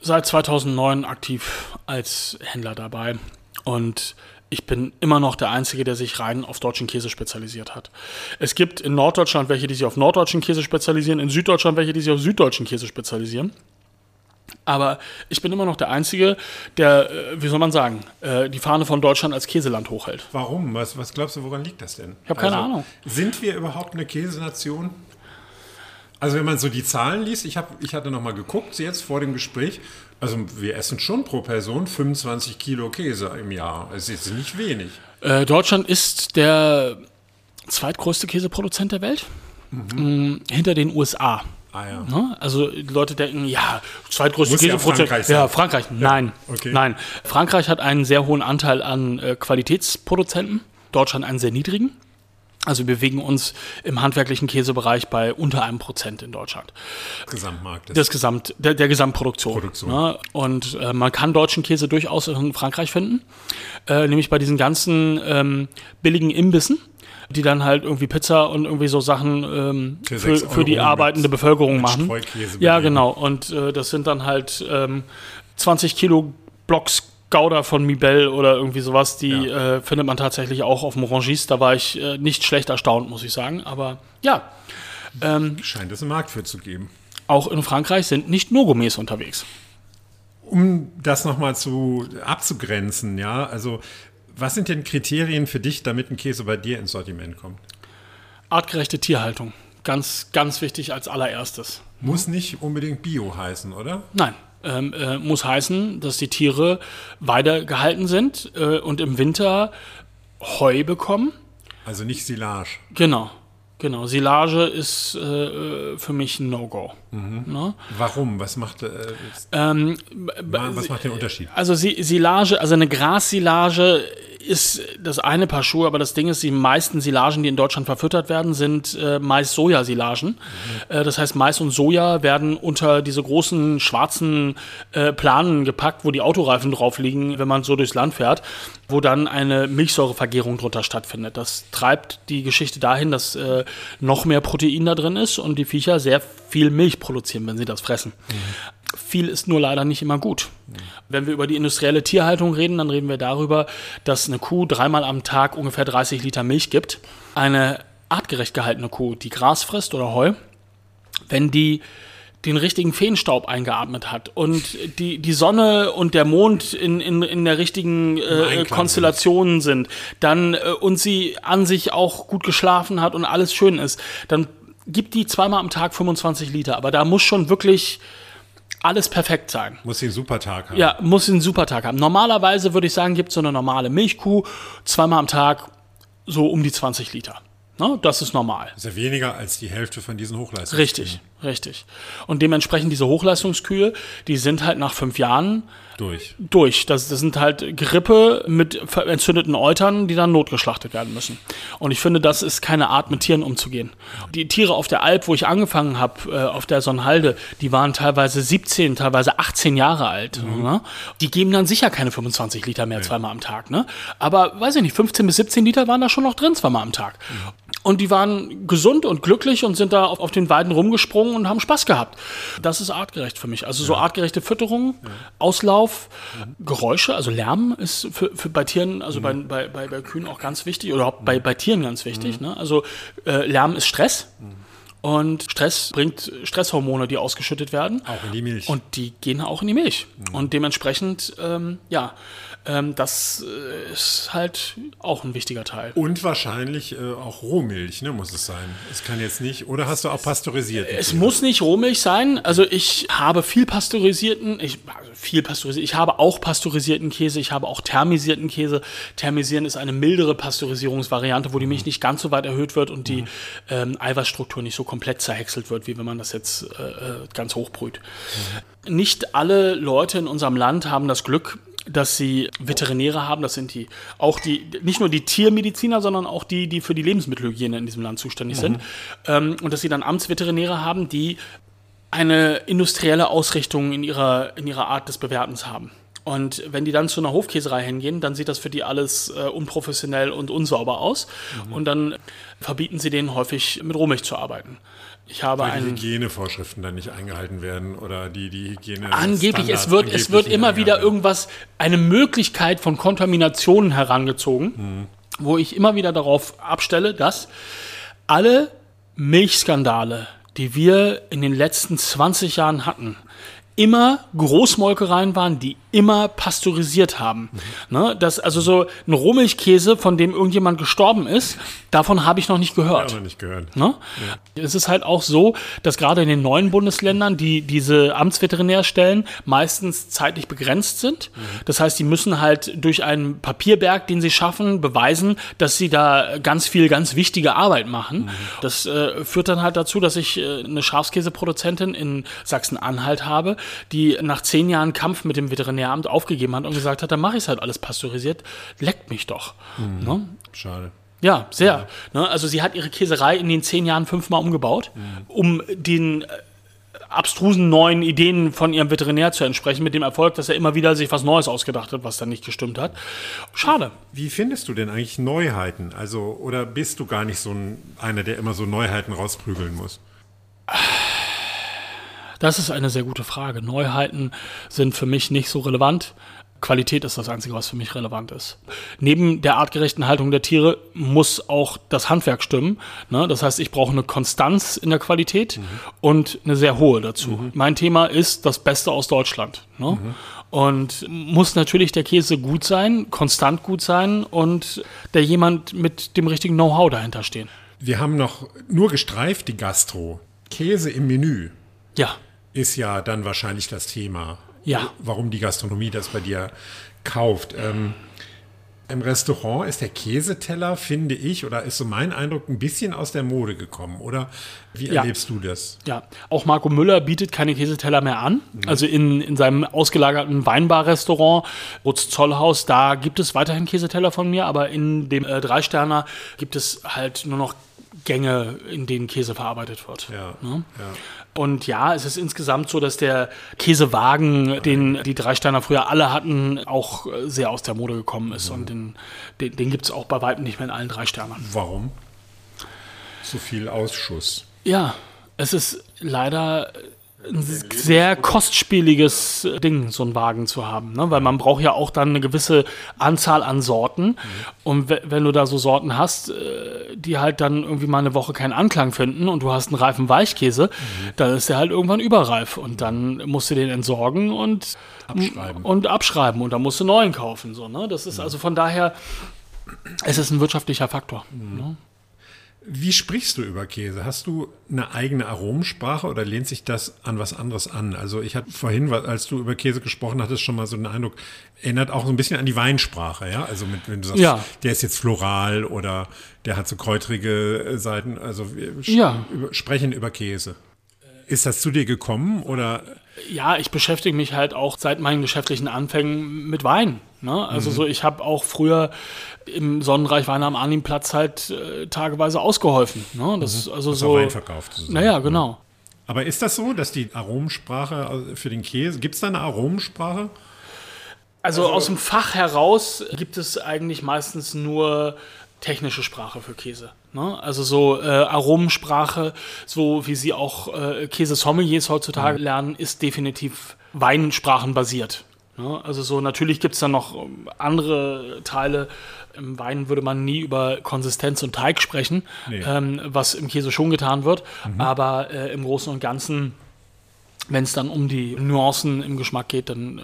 seit 2009 aktiv als Händler dabei und ich bin immer noch der Einzige, der sich rein auf deutschen Käse spezialisiert hat. Es gibt in Norddeutschland welche, die sich auf norddeutschen Käse spezialisieren, in Süddeutschland welche, die sich auf süddeutschen Käse spezialisieren. Aber ich bin immer noch der Einzige, der, äh, wie soll man sagen, äh, die Fahne von Deutschland als Käseland hochhält. warum? Was, was glaubst du, woran liegt das denn? Also, Ich hab keine Ahnung. Sind wir überhaupt eine Käsenation? Also wenn man so die Zahlen liest, ich, hab, ich hatte noch mal geguckt jetzt vor dem Gespräch, also wir essen schon pro Person 25 Kilo Käse im Jahr. Es ist jetzt nicht wenig. Äh, Deutschland ist der zweitgrößte Käseproduzent der Welt, mm, hinter den USA. Ah ja. Ne? Also Leute denken, ja, zweitgrößte Muss ja Käseproduzent. Frankreich ja. Nein, okay. nein. Frankreich hat einen sehr hohen Anteil an äh, Qualitätsproduzenten, Deutschland einen sehr niedrigen. Also wir bewegen uns im handwerklichen Käsebereich bei unter einem Prozent in Deutschland. Gesamtmarkt. des Gesamt, der, der Gesamtproduktion. Produktion. Ne? Und äh, man kann deutschen Käse durchaus in Frankreich finden, äh, nämlich bei diesen ganzen ähm, billigen Imbissen, die dann halt irgendwie Pizza und irgendwie so Sachen ähm, Für für, die arbeitende Bevölkerung machen. Ja, genau. Und äh, das sind dann halt ähm, 20 Kilo Blocks Gouda von Mibel oder irgendwie sowas, die Ja. äh, findet man tatsächlich auch auf dem Rangis. Da war ich äh, nicht schlecht erstaunt, muss ich sagen. Aber ja, Scheint es einen Markt für zu geben. auch in Frankreich sind nicht nur Gourmets unterwegs. Um das nochmal zu abzugrenzen, ja, also was sind denn Kriterien für dich, damit ein Käse bei dir ins Sortiment kommt? Artgerechte Tierhaltung. Ganz, ganz wichtig als allererstes. Muss nicht unbedingt Bio heißen, oder? Nein. Ähm, äh, muss heißen, dass die Tiere weitergehalten sind äh, und im Winter Heu bekommen. Also nicht Silage. Genau. Genau. Silage ist äh, für mich ein No-Go. Ne? Warum? Was macht, äh, Ähm, was macht den Unterschied? Also Si- Silage, also eine Grassilage ist das eine Paar Schuhe, aber das Ding ist, die meisten Silagen, die in Deutschland verfüttert werden, sind äh, Mais-Soja-Silagen. Äh, das heißt, Mais und Soja werden unter diese großen schwarzen äh, Planen gepackt, wo die Autoreifen drauf liegen, wenn man so durchs Land fährt, wo dann eine Milchsäurevergärung drunter stattfindet. Das treibt die Geschichte dahin, dass äh, noch mehr Protein da drin ist und die Viecher sehr viel Milch produzieren, wenn sie das fressen. Viel ist nur leider nicht immer gut. Wenn wir über die industrielle Tierhaltung reden, dann reden wir darüber, dass eine Kuh dreimal am Tag ungefähr 30 Liter Milch gibt. Eine artgerecht gehaltene Kuh, die Gras frisst oder Heu, wenn die den richtigen Feenstaub eingeatmet hat und die, die Sonne und der Mond in, in, in der richtigen äh, Konstellation sind, dann äh, und sie an sich auch gut geschlafen hat und alles schön ist, dann gibt die zweimal am Tag 25 Liter. Aber da muss schon wirklich alles perfekt sein. Muss den Supertag haben. Ja, muss einen super Tag haben. Normalerweise würde ich sagen, gibt es so eine normale Milchkuh zweimal am Tag so um die 20 Liter. Ne? Das ist normal. Das ist ja weniger als die Hälfte von diesen Hochleistungen. Richtig, richtig. Und dementsprechend diese Hochleistungskühe, die sind halt nach fünf Jahren Durch. durch. Das, das sind halt Grippe mit entzündeten Eutern, die dann notgeschlachtet werden müssen. Und ich finde, das ist keine Art, mit Tieren umzugehen. Die Tiere auf der Alp, wo ich angefangen habe, äh, auf der Sonnhalde, die waren teilweise 17, teilweise 18 Jahre alt. Ne? Die geben dann sicher keine 25 Liter mehr zweimal am Tag. Ne? Aber, weiß ich nicht, 15 bis 17 Liter waren da schon noch drin zweimal am Tag. Und die waren gesund und glücklich und sind da auf, auf den Weiden rumgesprungen und haben Spaß gehabt. Das ist artgerecht für mich. Also so artgerechte Fütterung, Auslauf, Geräusche, also Lärm ist für, für bei Tieren, also bei, bei, bei, bei Kühen auch ganz wichtig oder auch bei, bei Tieren ganz wichtig. Ne? Also äh, Lärm ist Stress. Und Stress bringt Stresshormone, die ausgeschüttet werden. Auch in die Milch. Und die gehen auch in die Milch. Und dementsprechend, ähm, ja, ähm, das äh, ist halt auch ein wichtiger Teil. Und wahrscheinlich äh, auch Rohmilch, ne, muss es sein. Es kann jetzt nicht. Oder hast du auch pasteurisiert? Es muss nicht Rohmilch sein. Also ich habe viel pasteurisierten, ich, also viel pasteurisiert. Ich habe auch pasteurisierten Käse, ich habe auch thermisierten Käse. Thermisieren ist eine mildere Pasteurisierungsvariante, wo die Milch nicht ganz so weit erhöht wird und die ähm, Eiweißstruktur nicht so komplett zerhackt gehäckselt wird, wie wenn man das jetzt äh, äh ganz hochbrüht. Mhm. Nicht alle Leute in unserem Land haben das Glück, dass sie Veterinäre haben, das sind die auch die, nicht nur die Tiermediziner, sondern auch die, die für die Lebensmittelhygiene in diesem Land zuständig mhm. sind. Ähm, und dass sie dann Amtsveterinäre haben, die eine industrielle Ausrichtung in ihrer, in ihrer Art des Bewertens haben. Und wenn die dann zu einer Hofkäserei hingehen, dann sieht das für die alles äh, unprofessionell und unsauber aus. Mhm. Und dann verbieten sie denen häufig mit Rohmilch zu arbeiten. Ich habe Weil die Hygienevorschriften dann nicht eingehalten werden oder die, die Hygiene. Angeblich, es wird, angeblich es wird immer wieder irgendwas, eine Möglichkeit von Kontaminationen herangezogen, mhm. wo ich immer wieder darauf abstelle, dass alle Milchskandale, die wir in den letzten 20 Jahren hatten, immer Großmolkereien waren, die immer pasteurisiert haben. Mhm. Ne, das, also so ein Rohmilchkäse, von dem irgendjemand gestorben ist, davon habe ich noch nicht gehört. Ja, noch nicht gehört. Ne? Ja. Es ist halt auch so, dass gerade in den neuen Bundesländern, die diese Amtsveterinärstellen meistens zeitlich begrenzt sind. Mhm. Das heißt, die müssen halt durch einen Papierberg, den sie schaffen, beweisen, dass sie da ganz viel, ganz wichtige Arbeit machen. Mhm. Das äh, führt dann halt dazu, dass ich äh, eine Schafskäseproduzentin in Sachsen-Anhalt habe, die nach zehn Jahren Kampf mit dem Veterinär Veterinäramt aufgegeben hat und gesagt hat, dann mache ich es halt alles pasteurisiert, leckt mich doch. Mhm. Ne? Schade. Ja, sehr. Ja. Ne? Also sie hat ihre Käserei in den zehn Jahren fünfmal umgebaut, mhm. um den äh, abstrusen neuen Ideen von ihrem Veterinär zu entsprechen, mit dem Erfolg, dass er immer wieder sich was Neues ausgedacht hat, was dann nicht gestimmt hat. Schade. Wie findest du denn eigentlich Neuheiten? Also, oder bist du gar nicht so ein, einer, der immer so Neuheiten rausprügeln muss? Das ist eine sehr gute Frage. Neuheiten sind für mich nicht so relevant. Qualität ist das Einzige, was für mich relevant ist. Neben der artgerechten Haltung der Tiere muss auch das Handwerk stimmen. Ne? Das heißt, ich brauche eine Konstanz in der Qualität mhm. und eine sehr hohe dazu. Mhm. Mein Thema ist das Beste aus Deutschland. Ne? Mhm. Und muss natürlich der Käse gut sein, konstant gut sein und der jemand mit dem richtigen Know-how dahinter stehen. Wir haben noch nur gestreift die Gastro. Käse im Menü. Ja ist ja dann wahrscheinlich das Thema. Ja. Warum die Gastronomie das bei dir kauft. Ähm, Im Restaurant ist der Käseteller, finde ich, oder ist so mein Eindruck, ein bisschen aus der Mode gekommen, oder? Wie ja. erlebst du das? Ja, auch Marco Müller bietet keine Käseteller mehr an. Mhm. Also in, in seinem ausgelagerten Weinbar-Restaurant, Rutz Zollhaus, da gibt es weiterhin Käseteller von mir, aber in dem äh, Dreisterner gibt es halt nur noch Gänge, in denen Käse verarbeitet wird. Ja, ne? ja. Und ja, es ist insgesamt so, dass der Käsewagen, den die Dreisteiner früher alle hatten, auch sehr aus der Mode gekommen ist. Mhm. Und den, den, den gibt es auch bei weitem nicht mehr in allen Dreisternern. Warum? So viel Ausschuss. Ja, es ist leider ein sehr kostspieliges Ding, so einen Wagen zu haben. Ne? Weil man braucht ja auch dann eine gewisse Anzahl an Sorten. Mhm. Und wenn du da so Sorten hast, äh, die halt dann irgendwie mal eine Woche keinen Anklang finden und du hast einen reifen Weichkäse, mhm. dann ist der halt irgendwann überreif. Und dann musst du den entsorgen und abschreiben. Und abschreiben. Und dann musst du neuen kaufen. So, ne? Das ist mhm. also von daher, es ist ein wirtschaftlicher Faktor. Mhm. Ne? Wie sprichst du über Käse? Hast du eine eigene Aromensprache oder lehnt sich das an was anderes an? Also ich hatte vorhin, als du über Käse gesprochen hattest, schon mal so den Eindruck, erinnert auch so ein bisschen an die Weinsprache, ja? Also mit, wenn du sagst, ja. der ist jetzt floral oder der hat so kräutrige äh, Seiten, also wir ja. sprechen über Käse. Ist das zu dir gekommen oder? Ja, ich beschäftige mich halt auch seit meinen geschäftlichen Anfängen mit Wein. Ne? Also mhm. so, ich habe auch früher im Sonnenreich Wein am Arnimplatz halt äh, tageweise ausgeholfen. Ne? Das, mhm. also Hast so, Wein verkauft. Naja, genau. Aber ist das so, dass die Aromensprache für den Käse, gibt es da eine Aromensprache? Also, also aus dem Fach heraus gibt es eigentlich meistens nur technische Sprache für Käse. Ne? Also so äh, Aromensprache, so wie sie auch äh, Käse-Sommeliers heutzutage mhm. lernen, ist definitiv Weinsprachenbasiert. Ne? Also so natürlich gibt es dann noch ähm, andere Teile. Im Wein würde man nie über Konsistenz und Teig sprechen, nee. ähm, was im Käse schon getan wird. Mhm. Aber äh, im Großen und Ganzen, wenn es dann um die Nuancen im Geschmack geht, dann äh,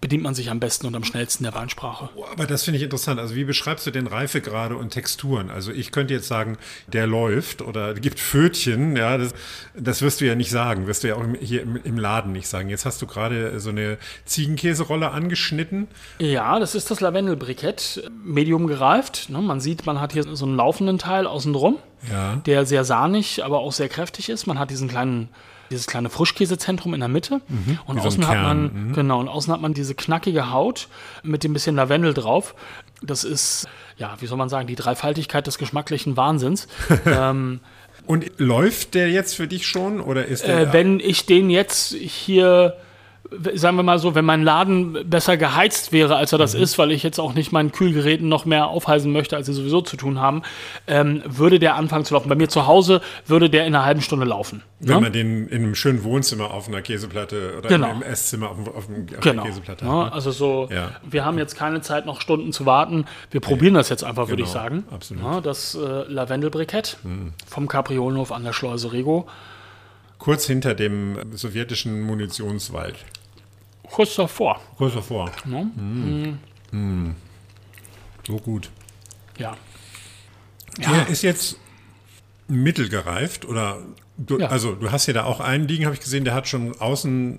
bedient man sich am besten und am schnellsten der Weinsprache. Aber das finde ich interessant. Also wie beschreibst du den Reifegrade und Texturen? Also ich könnte jetzt sagen, der läuft oder gibt Fötchen. Ja, das, das wirst du ja nicht sagen. Wirst du ja auch hier im, im Laden nicht sagen. Jetzt hast du gerade so eine Ziegenkäserolle angeschnitten. Ja, das ist das Lavendelbrikett, medium gereift. Ne? Man sieht, man hat hier so einen laufenden Teil außen drum, Ja. der sehr sahnig, aber auch sehr kräftig ist. Man hat diesen kleinen dieses kleine Frischkäsezentrum in der Mitte und so ein außen hat man genau und außen hat man diese knackige Haut mit dem bisschen Lavendel drauf. Das ist ja, wie soll man sagen, die Dreifaltigkeit des geschmacklichen Wahnsinns. ähm, Und läuft der jetzt für dich schon oder ist der? äh, wenn ich den jetzt hier, sagen wir mal so, wenn mein Laden besser geheizt wäre, als er das Mhm. ist, weil ich jetzt auch nicht meinen Kühlgeräten noch mehr aufheizen möchte, als sie sowieso zu tun haben, ähm, würde der anfangen zu laufen. Bei mir zu Hause würde der in einer halben Stunde laufen. wenn ne? man den in einem schönen Wohnzimmer auf einer Käseplatte oder Genau. im Esszimmer auf, auf, dem- auf Genau. einer Käseplatte Ne? hat. Ne? Also so, Ja. wir haben jetzt keine Zeit, noch Stunden zu warten. Wir probieren das jetzt einfach, würde ich Genau, sagen. absolut. Mhm. Das äh, Lavendelbrikett vom Capriolenhof an der Schleuse Rego. Kurz hinter dem sowjetischen Munitionswald. Kurz davor. Kurz davor. Ne? Mm. So gut. Ja. Der ist jetzt mittelgereift oder du, Ja. also du hast hier da auch einen liegen, habe ich gesehen, der hat schon außen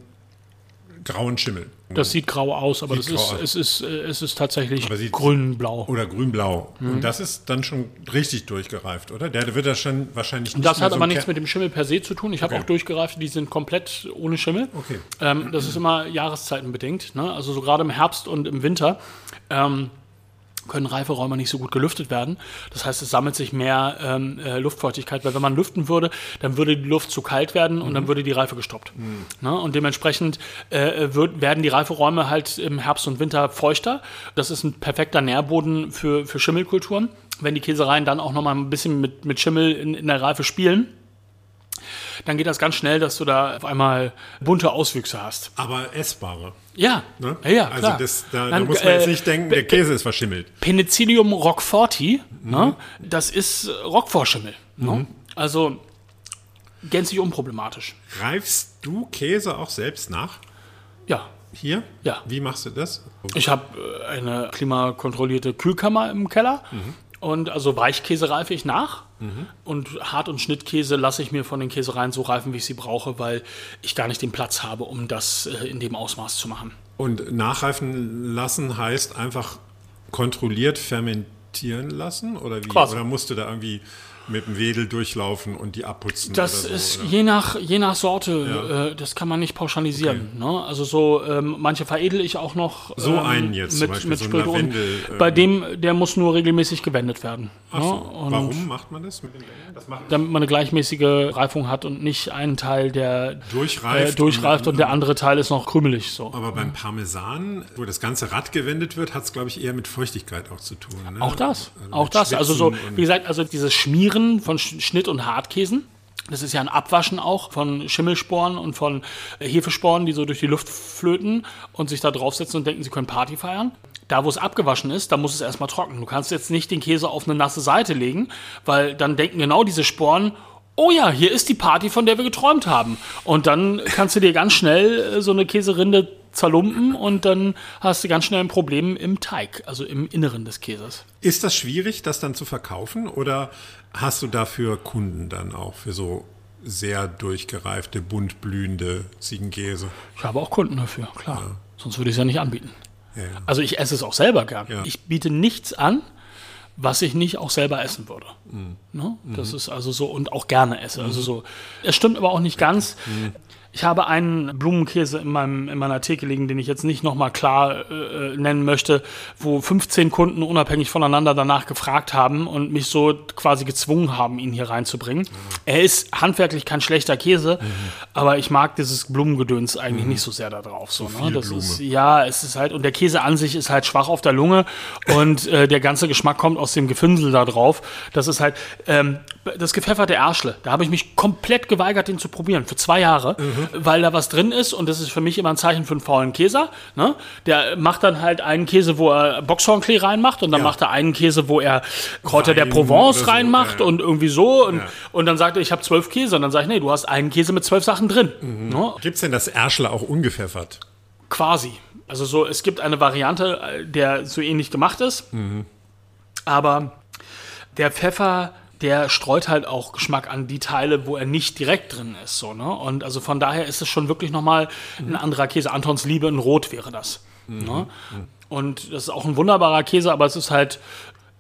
grauen Schimmel. Das sieht grau aus, aber Sieht das ist, aus. es ist, äh, es ist tatsächlich grün-blau. Oder grünblau. Mhm. Und das ist dann schon richtig durchgereift, oder? Der wird das schon wahrscheinlich nicht Das hat so aber nichts mit dem Schimmel per se zu tun. Ich habe Okay. auch durchgereift, die sind komplett ohne Schimmel. Okay. Ähm, das ist immer jahreszeitenbedingt. Ne? Also so gerade im Herbst und im Winter ähm, können Reiferäume nicht so gut gelüftet werden. Das heißt, es sammelt sich mehr ähm, äh, Luftfeuchtigkeit, weil wenn man lüften würde, dann würde die Luft zu kalt werden und Mhm. dann würde die Reife gestoppt. Ne? Und dementsprechend äh, wird, werden die Reiferäume halt im Herbst und Winter feuchter. Das ist ein perfekter Nährboden für, für Schimmelkulturen. Wenn die Käsereien dann auch noch mal ein bisschen mit, mit Schimmel in, in der Reife spielen, dann geht das ganz schnell, dass du da auf einmal bunte Auswüchse hast. Aber essbare. Ja, Ne? ja, ja, also das, da, da Dann, muss man jetzt äh, nicht denken, der Käse ist verschimmelt. Penicillium roqueforti, Mhm. ne, das ist äh, Roquefort-Schimmel. Ne? Also gänzlich unproblematisch. Reifst du Käse auch selbst nach? Ja, Hier? Ja. Wie machst du das? ich habe äh, eine klimakontrollierte Kühlkammer im Keller. Mhm. Und also Weichkäse reife ich nach und Hart- und Schnittkäse lasse ich mir von den Käsereien so reifen, wie ich sie brauche, weil ich gar nicht den Platz habe, um das äh, in dem Ausmaß zu machen. Und nachreifen lassen heißt einfach kontrolliert fermentieren lassen? Oder wie? Quasi. Oder musst du da irgendwie mit dem Wedel durchlaufen und die abputzen? Das oder so, ist oder? je nach, je nach Sorte, äh, das kann man nicht pauschalisieren. Ne? Also so, ähm, manche veredel ich auch noch. So ähm, einen jetzt zum mit, Beispiel, mit so Lavendel, ähm, Bei dem, der muss nur regelmäßig gewendet werden. Ach ne? so. Und Warum macht man das mit den Ländern? Das macht Damit man eine gleichmäßige Reifung hat und nicht einen Teil, der Durchreift äh, durchreift und- und der andere Teil ist noch krümelig. So. Aber beim Parmesan, wo das ganze Rad gewendet wird, hat es, glaube ich, eher mit Feuchtigkeit auch zu tun. Ne? Auch das, Also auch das. Also so, wie gesagt, also dieses Schmieren von Sch- Schnitt- und Hartkäsen. Das ist ja ein Abwaschen auch von Schimmelsporen und von äh, Hefesporen, die so durch die Luft flöten und sich da draufsetzen und denken, sie können Party feiern. Da, wo es abgewaschen ist, da muss es erstmal trocknen. Du kannst jetzt nicht den Käse auf eine nasse Seite legen, weil dann denken genau diese Sporen, oh ja, hier ist die Party, von der wir geträumt haben. Und dann kannst du dir ganz schnell äh, so eine Käserinde zerlumpen und dann hast du ganz schnell ein Problem im Teig, also im Inneren des Käses. Ist das schwierig, das dann zu verkaufen? Oder hast du dafür Kunden dann auch für so sehr durchgereifte, bunt blühende Ziegenkäse? Ich habe auch Kunden dafür, klar. Sonst würde ich es ja nicht anbieten. Ja, ja. Also ich esse es auch selber gern. Ja. Ich biete nichts an, was ich nicht auch selber essen würde. Mhm. Ne? Das ist also so und auch gerne esse. Also so. Es stimmt aber auch nicht ganz. Mhm. Ich habe einen Blumenkäse in, meinem, in meiner Theke liegen, den ich jetzt nicht nochmal klar äh, nennen möchte, wo 15 Kunden unabhängig voneinander danach gefragt haben und mich so quasi gezwungen haben, ihn hier reinzubringen. Er ist handwerklich kein schlechter Käse, aber ich mag dieses Blumengedöns eigentlich nicht so sehr da drauf. So, ne? viel Das Blume. ist, ja, es ist halt, und der Käse an sich ist halt schwach auf der Lunge und äh, der ganze Geschmack kommt aus dem Gefünsel da drauf. Das ist halt, ähm, das gepfefferte Erschle, da habe ich mich komplett geweigert, den zu probieren, für zwei Jahre, weil da was drin ist und das ist für mich immer ein Zeichen für einen faulen Käser. Ne? Der macht dann halt einen Käse, wo er Boxhornklee reinmacht und dann Ja. macht er einen Käse, wo er Kräuter der Wein Provence oder so, reinmacht ja, und irgendwie so und, Ja. und dann sagt er, ich habe zwölf Käse und dann sage ich, nee, du hast einen Käse mit zwölf Sachen drin. Ne? Gibt es denn das Erschle auch ungepfeffert? Quasi. Also so, es gibt eine Variante, äh, der so ähnlich gemacht ist, Mhm. aber der Pfeffer, der streut halt auch Geschmack an die Teile, wo er nicht direkt drin ist. So, ne? Und also von daher ist es schon wirklich nochmal ein anderer Käse. Antons Liebe in Rot wäre das. Ne? Und das ist auch ein wunderbarer Käse, aber es ist halt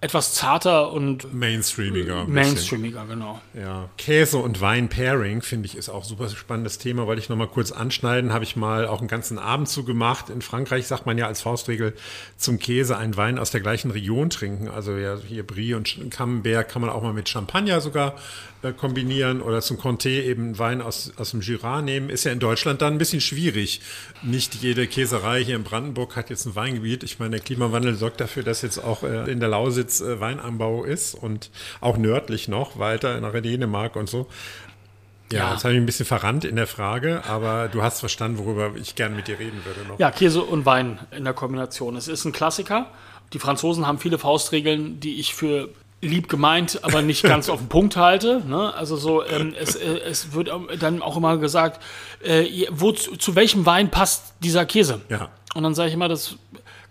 etwas zarter und Mainstreamiger. mainstreamiger, genau. Ja. Käse und Wein-Pairing, finde ich, ist auch ein super spannendes Thema, weil ich noch mal kurz anschneiden, habe ich mal auch einen ganzen Abend zu gemacht. In Frankreich sagt man ja als Faustregel zum Käse einen Wein aus der gleichen Region trinken. Also ja, hier Brie und Camembert kann man auch mal mit Champagner sogar äh, kombinieren oder zum Conté eben Wein aus, aus dem Jura nehmen. Ist ja in Deutschland dann ein bisschen schwierig. Nicht jede Käserei hier in Brandenburg hat jetzt ein Weingebiet. Ich meine, der Klimawandel sorgt dafür, dass jetzt auch äh, in der Lausitz äh, Weinanbau ist und auch nördlich noch, weiter nach Dänemark und so. Ja, Ja. jetzt habe ich ein bisschen verrannt in der Frage, aber du hast verstanden, worüber ich gerne mit dir reden würde noch. Ja, Käse und Wein in der Kombination. Es ist ein Klassiker. Die Franzosen haben viele Faustregeln, die ich für lieb gemeint, aber nicht ganz auf den Punkt halte. Ne? Also so, ähm, es, äh, es wird dann auch immer gesagt, äh, wo, zu, zu welchem Wein passt dieser Käse? Ja. Und dann sage ich immer, das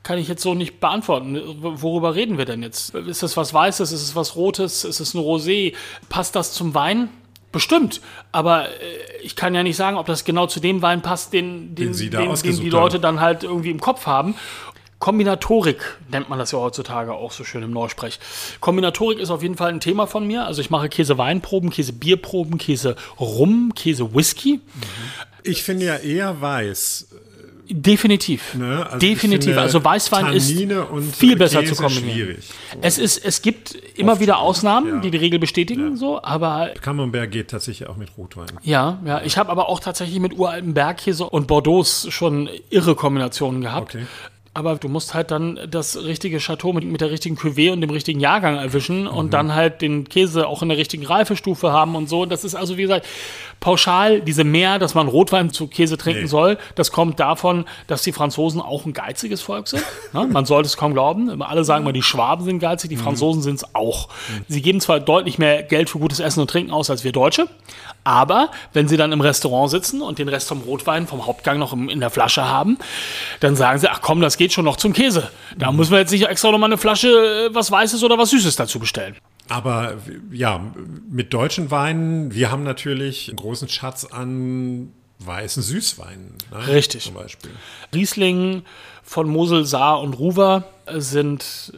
kann ich jetzt so nicht beantworten. Worüber reden wir denn jetzt? Ist es was Weißes? Ist es was Rotes? Ist es ein Rosé? Passt das zum Wein? Bestimmt, aber äh, ich kann ja nicht sagen, ob das genau zu dem Wein passt, den, den, Den Sie da den, die Leute haben. dann halt irgendwie im Kopf haben. Kombinatorik nennt man das ja heutzutage auch so schön im Neusprech. Kombinatorik ist auf jeden Fall ein Thema von mir. Also ich mache Käse-Weinproben, Käse-Bierproben, Käse-Rum, Käse-Whisky. Ich finde ja eher weiß. Definitiv. Ne? Also Definitiv. Also Weißwein ist Tannine und viel besser Käse zu kombinieren. schwierig. Es, ist, es gibt immer wieder Ausnahmen, ja. die die Regel bestätigen, so, aber Camembert geht tatsächlich auch mit Rotwein. ja, ja. Ich habe aber auch tatsächlich mit uraltem Bergkäse und Bordeaux schon irre Kombinationen gehabt. Okay. Aber du musst halt dann das richtige Chateau mit, mit der richtigen Cuvée und dem richtigen Jahrgang erwischen und dann halt den Käse auch in der richtigen Reifestufe haben und so. Das ist also, wie gesagt, pauschal diese mehr, dass man Rotwein zu Käse trinken Nee. soll, das kommt davon, dass die Franzosen auch ein geiziges Volk sind. Ne? Man sollte es kaum glauben. Immer Alle sagen mal, die Schwaben sind geizig, die Franzosen sind es auch. Sie geben zwar deutlich mehr Geld für gutes Essen und Trinken aus als wir Deutsche, aber wenn sie dann im Restaurant sitzen und den Rest vom Rotwein, vom Hauptgang noch im, in der Flasche haben, dann sagen sie, ach komm, das geht schon noch zum Käse. Da müssen wir jetzt nicht extra noch mal eine Flasche äh, was Weißes oder was Süßes dazu bestellen. Aber ja, mit deutschen Weinen, wir haben natürlich einen großen Schatz an weißen Süßweinen. Ne? Richtig. Zum Beispiel. Riesling von Mosel, Saar und Ruwer sind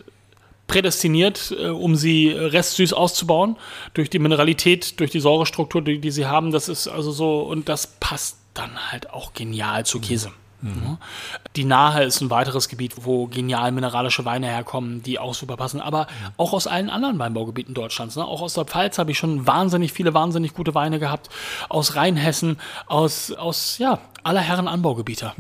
prädestiniert, äh, um sie restsüß auszubauen. Durch die Mineralität, durch die Säurestruktur, die, die sie haben. Das ist also so, und das passt dann halt auch genial zu Käse. Ja. Die Nahe ist ein weiteres Gebiet, wo genial mineralische Weine herkommen, die auch super passen. Aber auch aus allen anderen Weinbaugebieten Deutschlands. Ne? Auch aus der Pfalz habe ich schon wahnsinnig viele, wahnsinnig gute Weine gehabt. Aus Rheinhessen, aus, aus ja, aller Herren Anbaugebiete.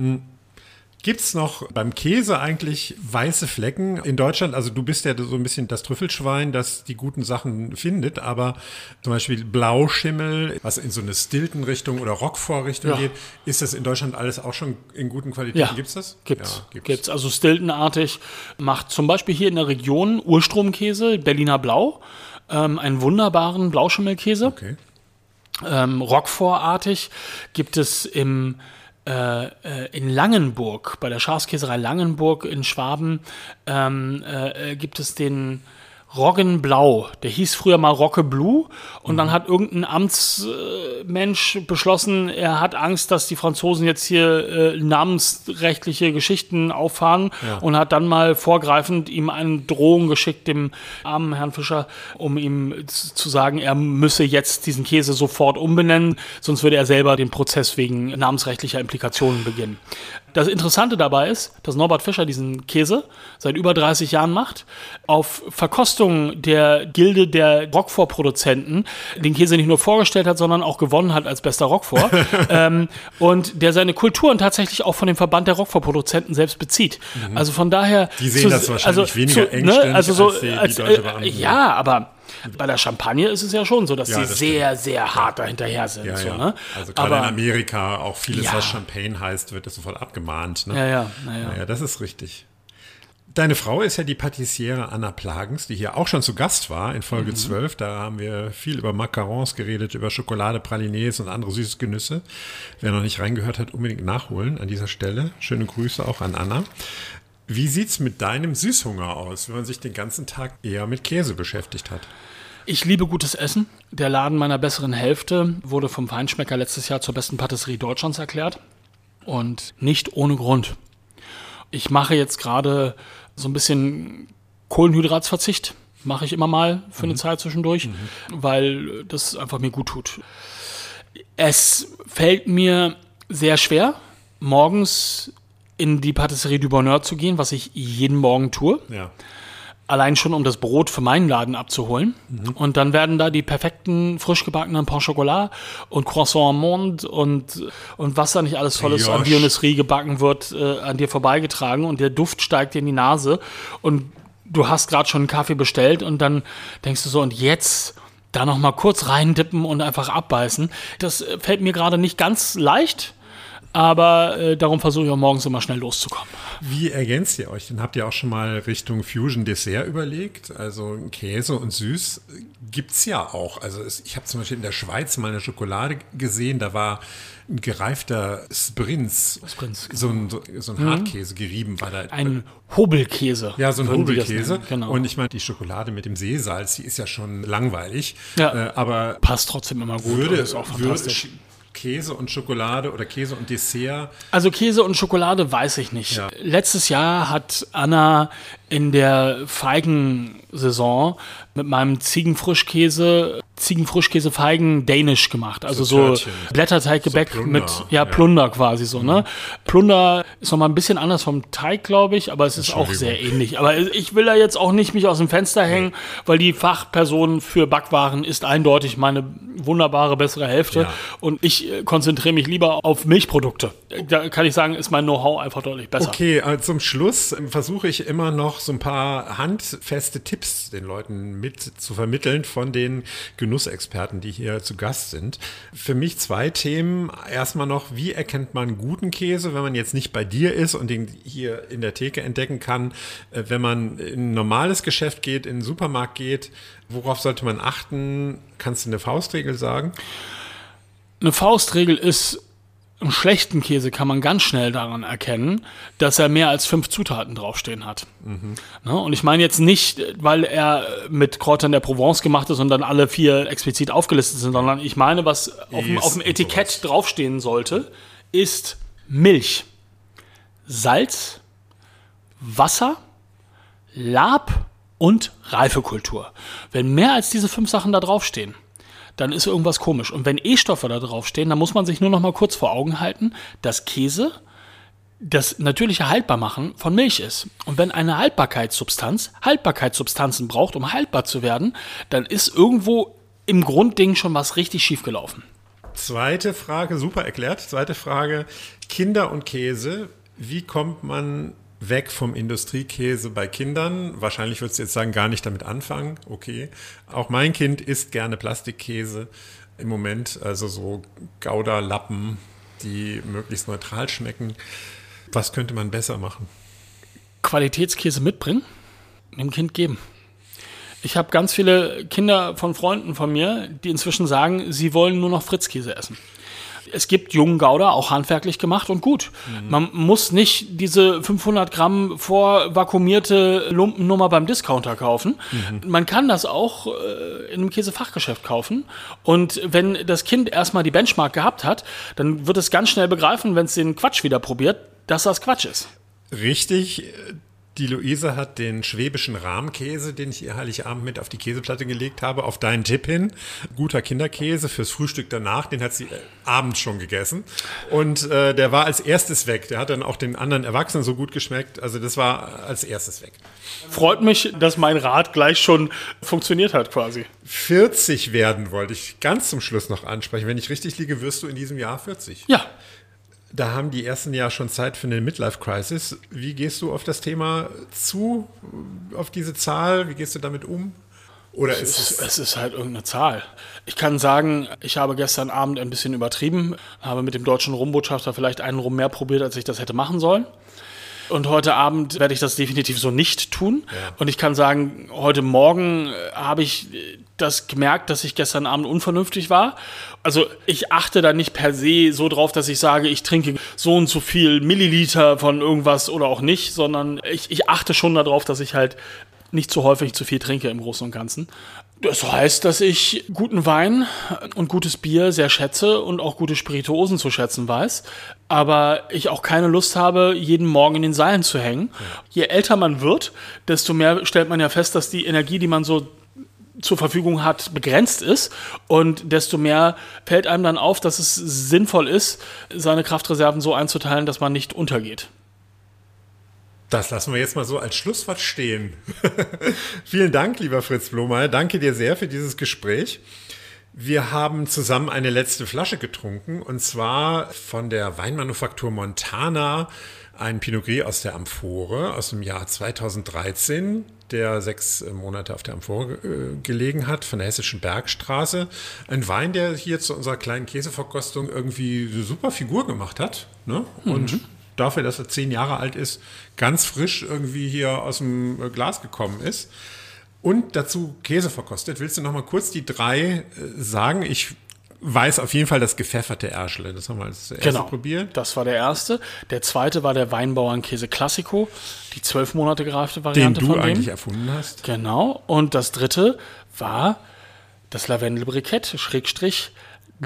Gibt es noch beim Käse eigentlich weiße Flecken in Deutschland? Also du bist ja so ein bisschen das Trüffelschwein, das die guten Sachen findet, aber zum Beispiel Blauschimmel, was in so eine Stilton-Richtung oder Roquefort-Richtung Ja. geht, ist das in Deutschland alles auch schon in guten Qualitäten? Ja, Gibt's das? Gibt's. Ja, gibt's. gibt's. Also Stiltonartig macht zum Beispiel hier in der Region Urstromkäse, Berliner Blau, ähm, einen wunderbaren Blauschimmelkäse. Okay. Ähm, Roquefort-artig gibt es im in Langenburg, bei der Schafskäserei Langenburg in Schwaben, ähm, äh, äh, gibt es den Roggenblau. Der hieß früher mal Rocke Blue und dann hat irgendein Amtsmensch beschlossen, er hat Angst, dass die Franzosen jetzt hier äh, namensrechtliche Geschichten auffahren und hat dann mal vorgreifend ihm eine Drohung geschickt, dem armen Herrn Fischer, um ihm zu sagen, er müsse jetzt diesen Käse sofort umbenennen, sonst würde er selber den Prozess wegen namensrechtlicher Implikationen beginnen. Das Interessante dabei ist, dass Norbert Fischer diesen Käse seit über 30 Jahren macht, auf Verkostung der Gilde der Roquefort-Produzenten den Käse nicht nur vorgestellt hat, sondern auch gewonnen hat als bester Roquefort ähm, und der seine Kulturen tatsächlich auch von dem Verband der Roquefort-Produzenten selbst bezieht. Also von daher... Mhm. Die sehen das wahrscheinlich weniger ne, engständig also so, als die- die als, deutsche äh. Ja, aber bei der Champagne ist es ja schon so, dass Ja, sie das sehr, sehr hart dahinterher sind. Ja, so, ja. ne? Also gerade in Amerika auch vieles, was Champagne heißt, wird das sofort abgemahnt. Ne? ja, ja, naja. Ja, das ist richtig. Deine Frau ist ja die Patissiere Anna Plagens, die hier auch schon zu Gast war in Folge mhm. 12. Da haben wir viel über Macarons geredet, über Schokolade, Pralines und andere süße Genüsse. Wer noch nicht reingehört hat, unbedingt nachholen an dieser Stelle. Schöne Grüße auch an Anna. Wie sieht's mit deinem Süßhunger aus, wenn man sich den ganzen Tag eher mit Käse beschäftigt hat? Ich liebe gutes Essen. Der Laden meiner besseren Hälfte wurde vom Feinschmecker letztes Jahr zur besten Patisserie Deutschlands erklärt. Und nicht ohne Grund. Ich mache jetzt gerade so ein bisschen Kohlenhydratsverzicht. Mache ich immer mal für eine mhm. Zeit zwischendurch, mhm. weil das einfach mir gut tut. Es fällt mir sehr schwer, morgens in die Patisserie du Bonheur zu gehen, was ich jeden Morgen tue. Ja allein schon um das Brot für meinen Laden abzuholen. Mhm. Und dann werden da die perfekten frisch gebackenen Pain Chocolat und Croissant am Mond und, und was da nicht alles Tolles Josh. an Dionysrie gebacken wird, äh, an dir vorbeigetragen und der Duft steigt dir in die Nase und du hast gerade schon einen Kaffee bestellt und dann denkst du so, und jetzt da noch mal kurz reindippen und einfach abbeißen. Das fällt mir gerade nicht ganz leicht aber äh, darum versuche ich auch morgens immer schnell loszukommen. Wie ergänzt ihr euch? Dann habt ihr auch schon mal Richtung Fusion Dessert überlegt? Also Käse und Süß gibt es ja auch. Also es, ich habe zum Beispiel in der Schweiz mal eine Schokolade gesehen, da war ein gereifter Sprinz, Sprinz genau. so ein, so ein mhm. Hartkäse gerieben war da. Ein Hobelkäse. Ja, so ein Hobelkäse. Genau. Und ich meine, die Schokolade mit dem Seesalz, die ist ja schon langweilig. Ja, äh, aber passt trotzdem immer gut. Würde, ist auch fantastisch. Würde, Käse und Schokolade oder Käse und Dessert? Also Käse und Schokolade weiß ich nicht. Ja. Letztes Jahr hat Anna in der Feigensaison mit meinem Ziegenfrischkäse, Ziegenfrischkäse Feigen Danish gemacht. Also so, so Blätterteiggebäck so mit, ja, Plunder ja. quasi so, ne? Mhm. Plunder ist nochmal ein bisschen anders vom Teig, glaube ich, aber es ist auch sehr ähnlich. Aber ich will da jetzt auch nicht mich aus dem Fenster hängen, nee. weil die Fachperson für Backwaren ist eindeutig meine wunderbare bessere Hälfte. Ja. Und ich äh, konzentriere mich lieber auf Milchprodukte. Da kann ich sagen, ist mein Know-how einfach deutlich besser. Okay, also zum Schluss versuche ich immer noch so ein paar handfeste Tipps den Leuten mit zu vermitteln von den Genussexperten, die hier zu Gast sind. Für mich zwei Themen. Erstmal noch, wie erkennt man guten Käse, wenn man jetzt nicht bei dir ist und den hier in der Theke entdecken kann? Äh, wenn man in ein normales Geschäft geht, in einen Supermarkt geht, worauf sollte man achten? Kannst du eine Faustregel sagen? Eine Faustregel ist, einen schlechten Käse kann man ganz schnell daran erkennen, dass er mehr als fünf Zutaten draufstehen hat. Mhm. Ne? Und ich meine jetzt nicht, weil er mit Kräutern der Provence gemacht ist und dann alle vier explizit aufgelistet sind, sondern ich meine, was auf dem, auf dem Etikett sowas. draufstehen sollte, ist Milch, Salz, Wasser, Lab und Reifekultur. Wenn mehr als diese fünf Sachen da draufstehen, dann ist irgendwas komisch. Und wenn E-Stoffe da draufstehen, dann muss man sich nur noch mal kurz vor Augen halten, dass Käse das natürliche Haltbarmachen von Milch ist. Und wenn eine Haltbarkeitssubstanz Haltbarkeitssubstanzen braucht, um haltbar zu werden, dann ist irgendwo im Grundding schon was richtig schief gelaufen. Zweite Frage, super erklärt. Zweite Frage, Kinder und Käse. Wie kommt man weg vom Industriekäse bei Kindern. Wahrscheinlich würdest du jetzt sagen, gar nicht damit anfangen. Okay. Auch mein Kind isst gerne Plastikkäse im Moment, also so Gouda-Lappen, die möglichst neutral schmecken. Was könnte man besser machen? Qualitätskäse mitbringen, dem Kind geben. Ich habe ganz viele Kinder von Freunden von mir, die inzwischen sagen, sie wollen nur noch Fritzkäse essen es gibt jungen Gouda, auch handwerklich gemacht und gut. Mhm. Man muss nicht diese 500 Gramm vorvakuumierte Lumpennummer beim Discounter kaufen. Mhm. Man kann das auch äh, in einem Käsefachgeschäft kaufen. Und wenn das Kind erstmal die Benchmark gehabt hat, dann wird es ganz schnell begreifen, wenn es den Quatsch wieder probiert, dass das Quatsch ist. Richtig. Die Luise hat den schwäbischen Rahmkäse, den ich ihr Heiligabend mit auf die Käseplatte gelegt habe, auf deinen Tipp hin. Guter Kinderkäse fürs Frühstück danach, den hat sie äh, abends schon gegessen. Und äh, der war als erstes weg. Der hat dann auch den anderen Erwachsenen so gut geschmeckt. Also das war als erstes weg. Freut mich, dass mein Rat gleich schon funktioniert hat quasi. 40 werden wollte ich ganz zum Schluss noch ansprechen. Wenn ich richtig liege, wirst du in diesem Jahr 40. Ja. Da haben die ersten ja schon Zeit für eine Midlife-Crisis. Wie gehst du auf das Thema zu, auf diese Zahl? Wie gehst du damit um? Oder es ist, es ist halt irgendeine Zahl. Ich kann sagen, ich habe gestern Abend ein bisschen übertrieben, habe mit dem deutschen Rumbotschafter vielleicht einen Rum mehr probiert, als ich das hätte machen sollen. Und heute Abend werde ich das definitiv so nicht tun. Ja. Und ich kann sagen, heute Morgen habe ich das gemerkt, dass ich gestern Abend unvernünftig war. Also ich achte da nicht per se so drauf, dass ich sage, ich trinke so und so viel Milliliter von irgendwas oder auch nicht, sondern ich, ich achte schon darauf, dass ich halt nicht zu häufig zu viel trinke im Großen und Ganzen. Das heißt, dass ich guten Wein und gutes Bier sehr schätze und auch gute Spirituosen zu schätzen weiß. Aber ich auch keine Lust habe, jeden Morgen in den Seilen zu hängen. Je älter man wird, desto mehr stellt man ja fest, dass die Energie, die man so zur Verfügung hat, begrenzt ist. Und desto mehr fällt einem dann auf, dass es sinnvoll ist, seine Kraftreserven so einzuteilen, dass man nicht untergeht. Das lassen wir jetzt mal so als Schlusswort stehen. Vielen Dank, lieber Fritz Blomeyer. Danke dir sehr für dieses Gespräch. Wir haben zusammen eine letzte Flasche getrunken und zwar von der Weinmanufaktur Montana, ein Pinot Gris aus der Amphore aus dem Jahr 2013, der sechs Monate auf der Amphore äh, gelegen hat, von der Hessischen Bergstraße. Ein Wein, der hier zu unserer kleinen Käseverkostung irgendwie eine super Figur gemacht hat. Ne? Und mhm dafür, dass er zehn Jahre alt ist, ganz frisch irgendwie hier aus dem äh, Glas gekommen ist. Und dazu Käse verkostet. Willst du noch mal kurz die drei äh, sagen? Ich weiß auf jeden Fall das gepfefferte Erschle. Das haben wir als erste genau, probiert. Das war der erste. Der zweite war der Weinbauernkäse Classico, die zwölf Monate gereifte Variante Den du eigentlich erfunden hast. Genau. Und das dritte war das Lavendelbrikett, Schrägstrich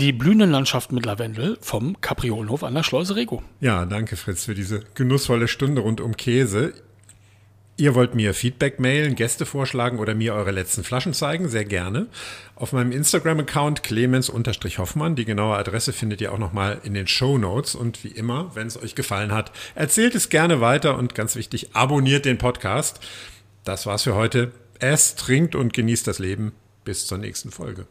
die blühenden Landschaften mit Lavendel vom Kapriolenhof an der Schleuse Rego. Ja, danke Fritz für diese genussvolle Stunde rund um Käse. Ihr wollt mir Feedback mailen, Gäste vorschlagen oder mir eure letzten Flaschen zeigen, sehr gerne. Auf meinem Instagram-Account clemens-hoffmann. Die genaue Adresse findet ihr auch nochmal in den Show Notes. Und wie immer, wenn es euch gefallen hat, erzählt es gerne weiter und ganz wichtig, abonniert den Podcast. Das war's für heute. Esst, trinkt und genießt das Leben. Bis zur nächsten Folge.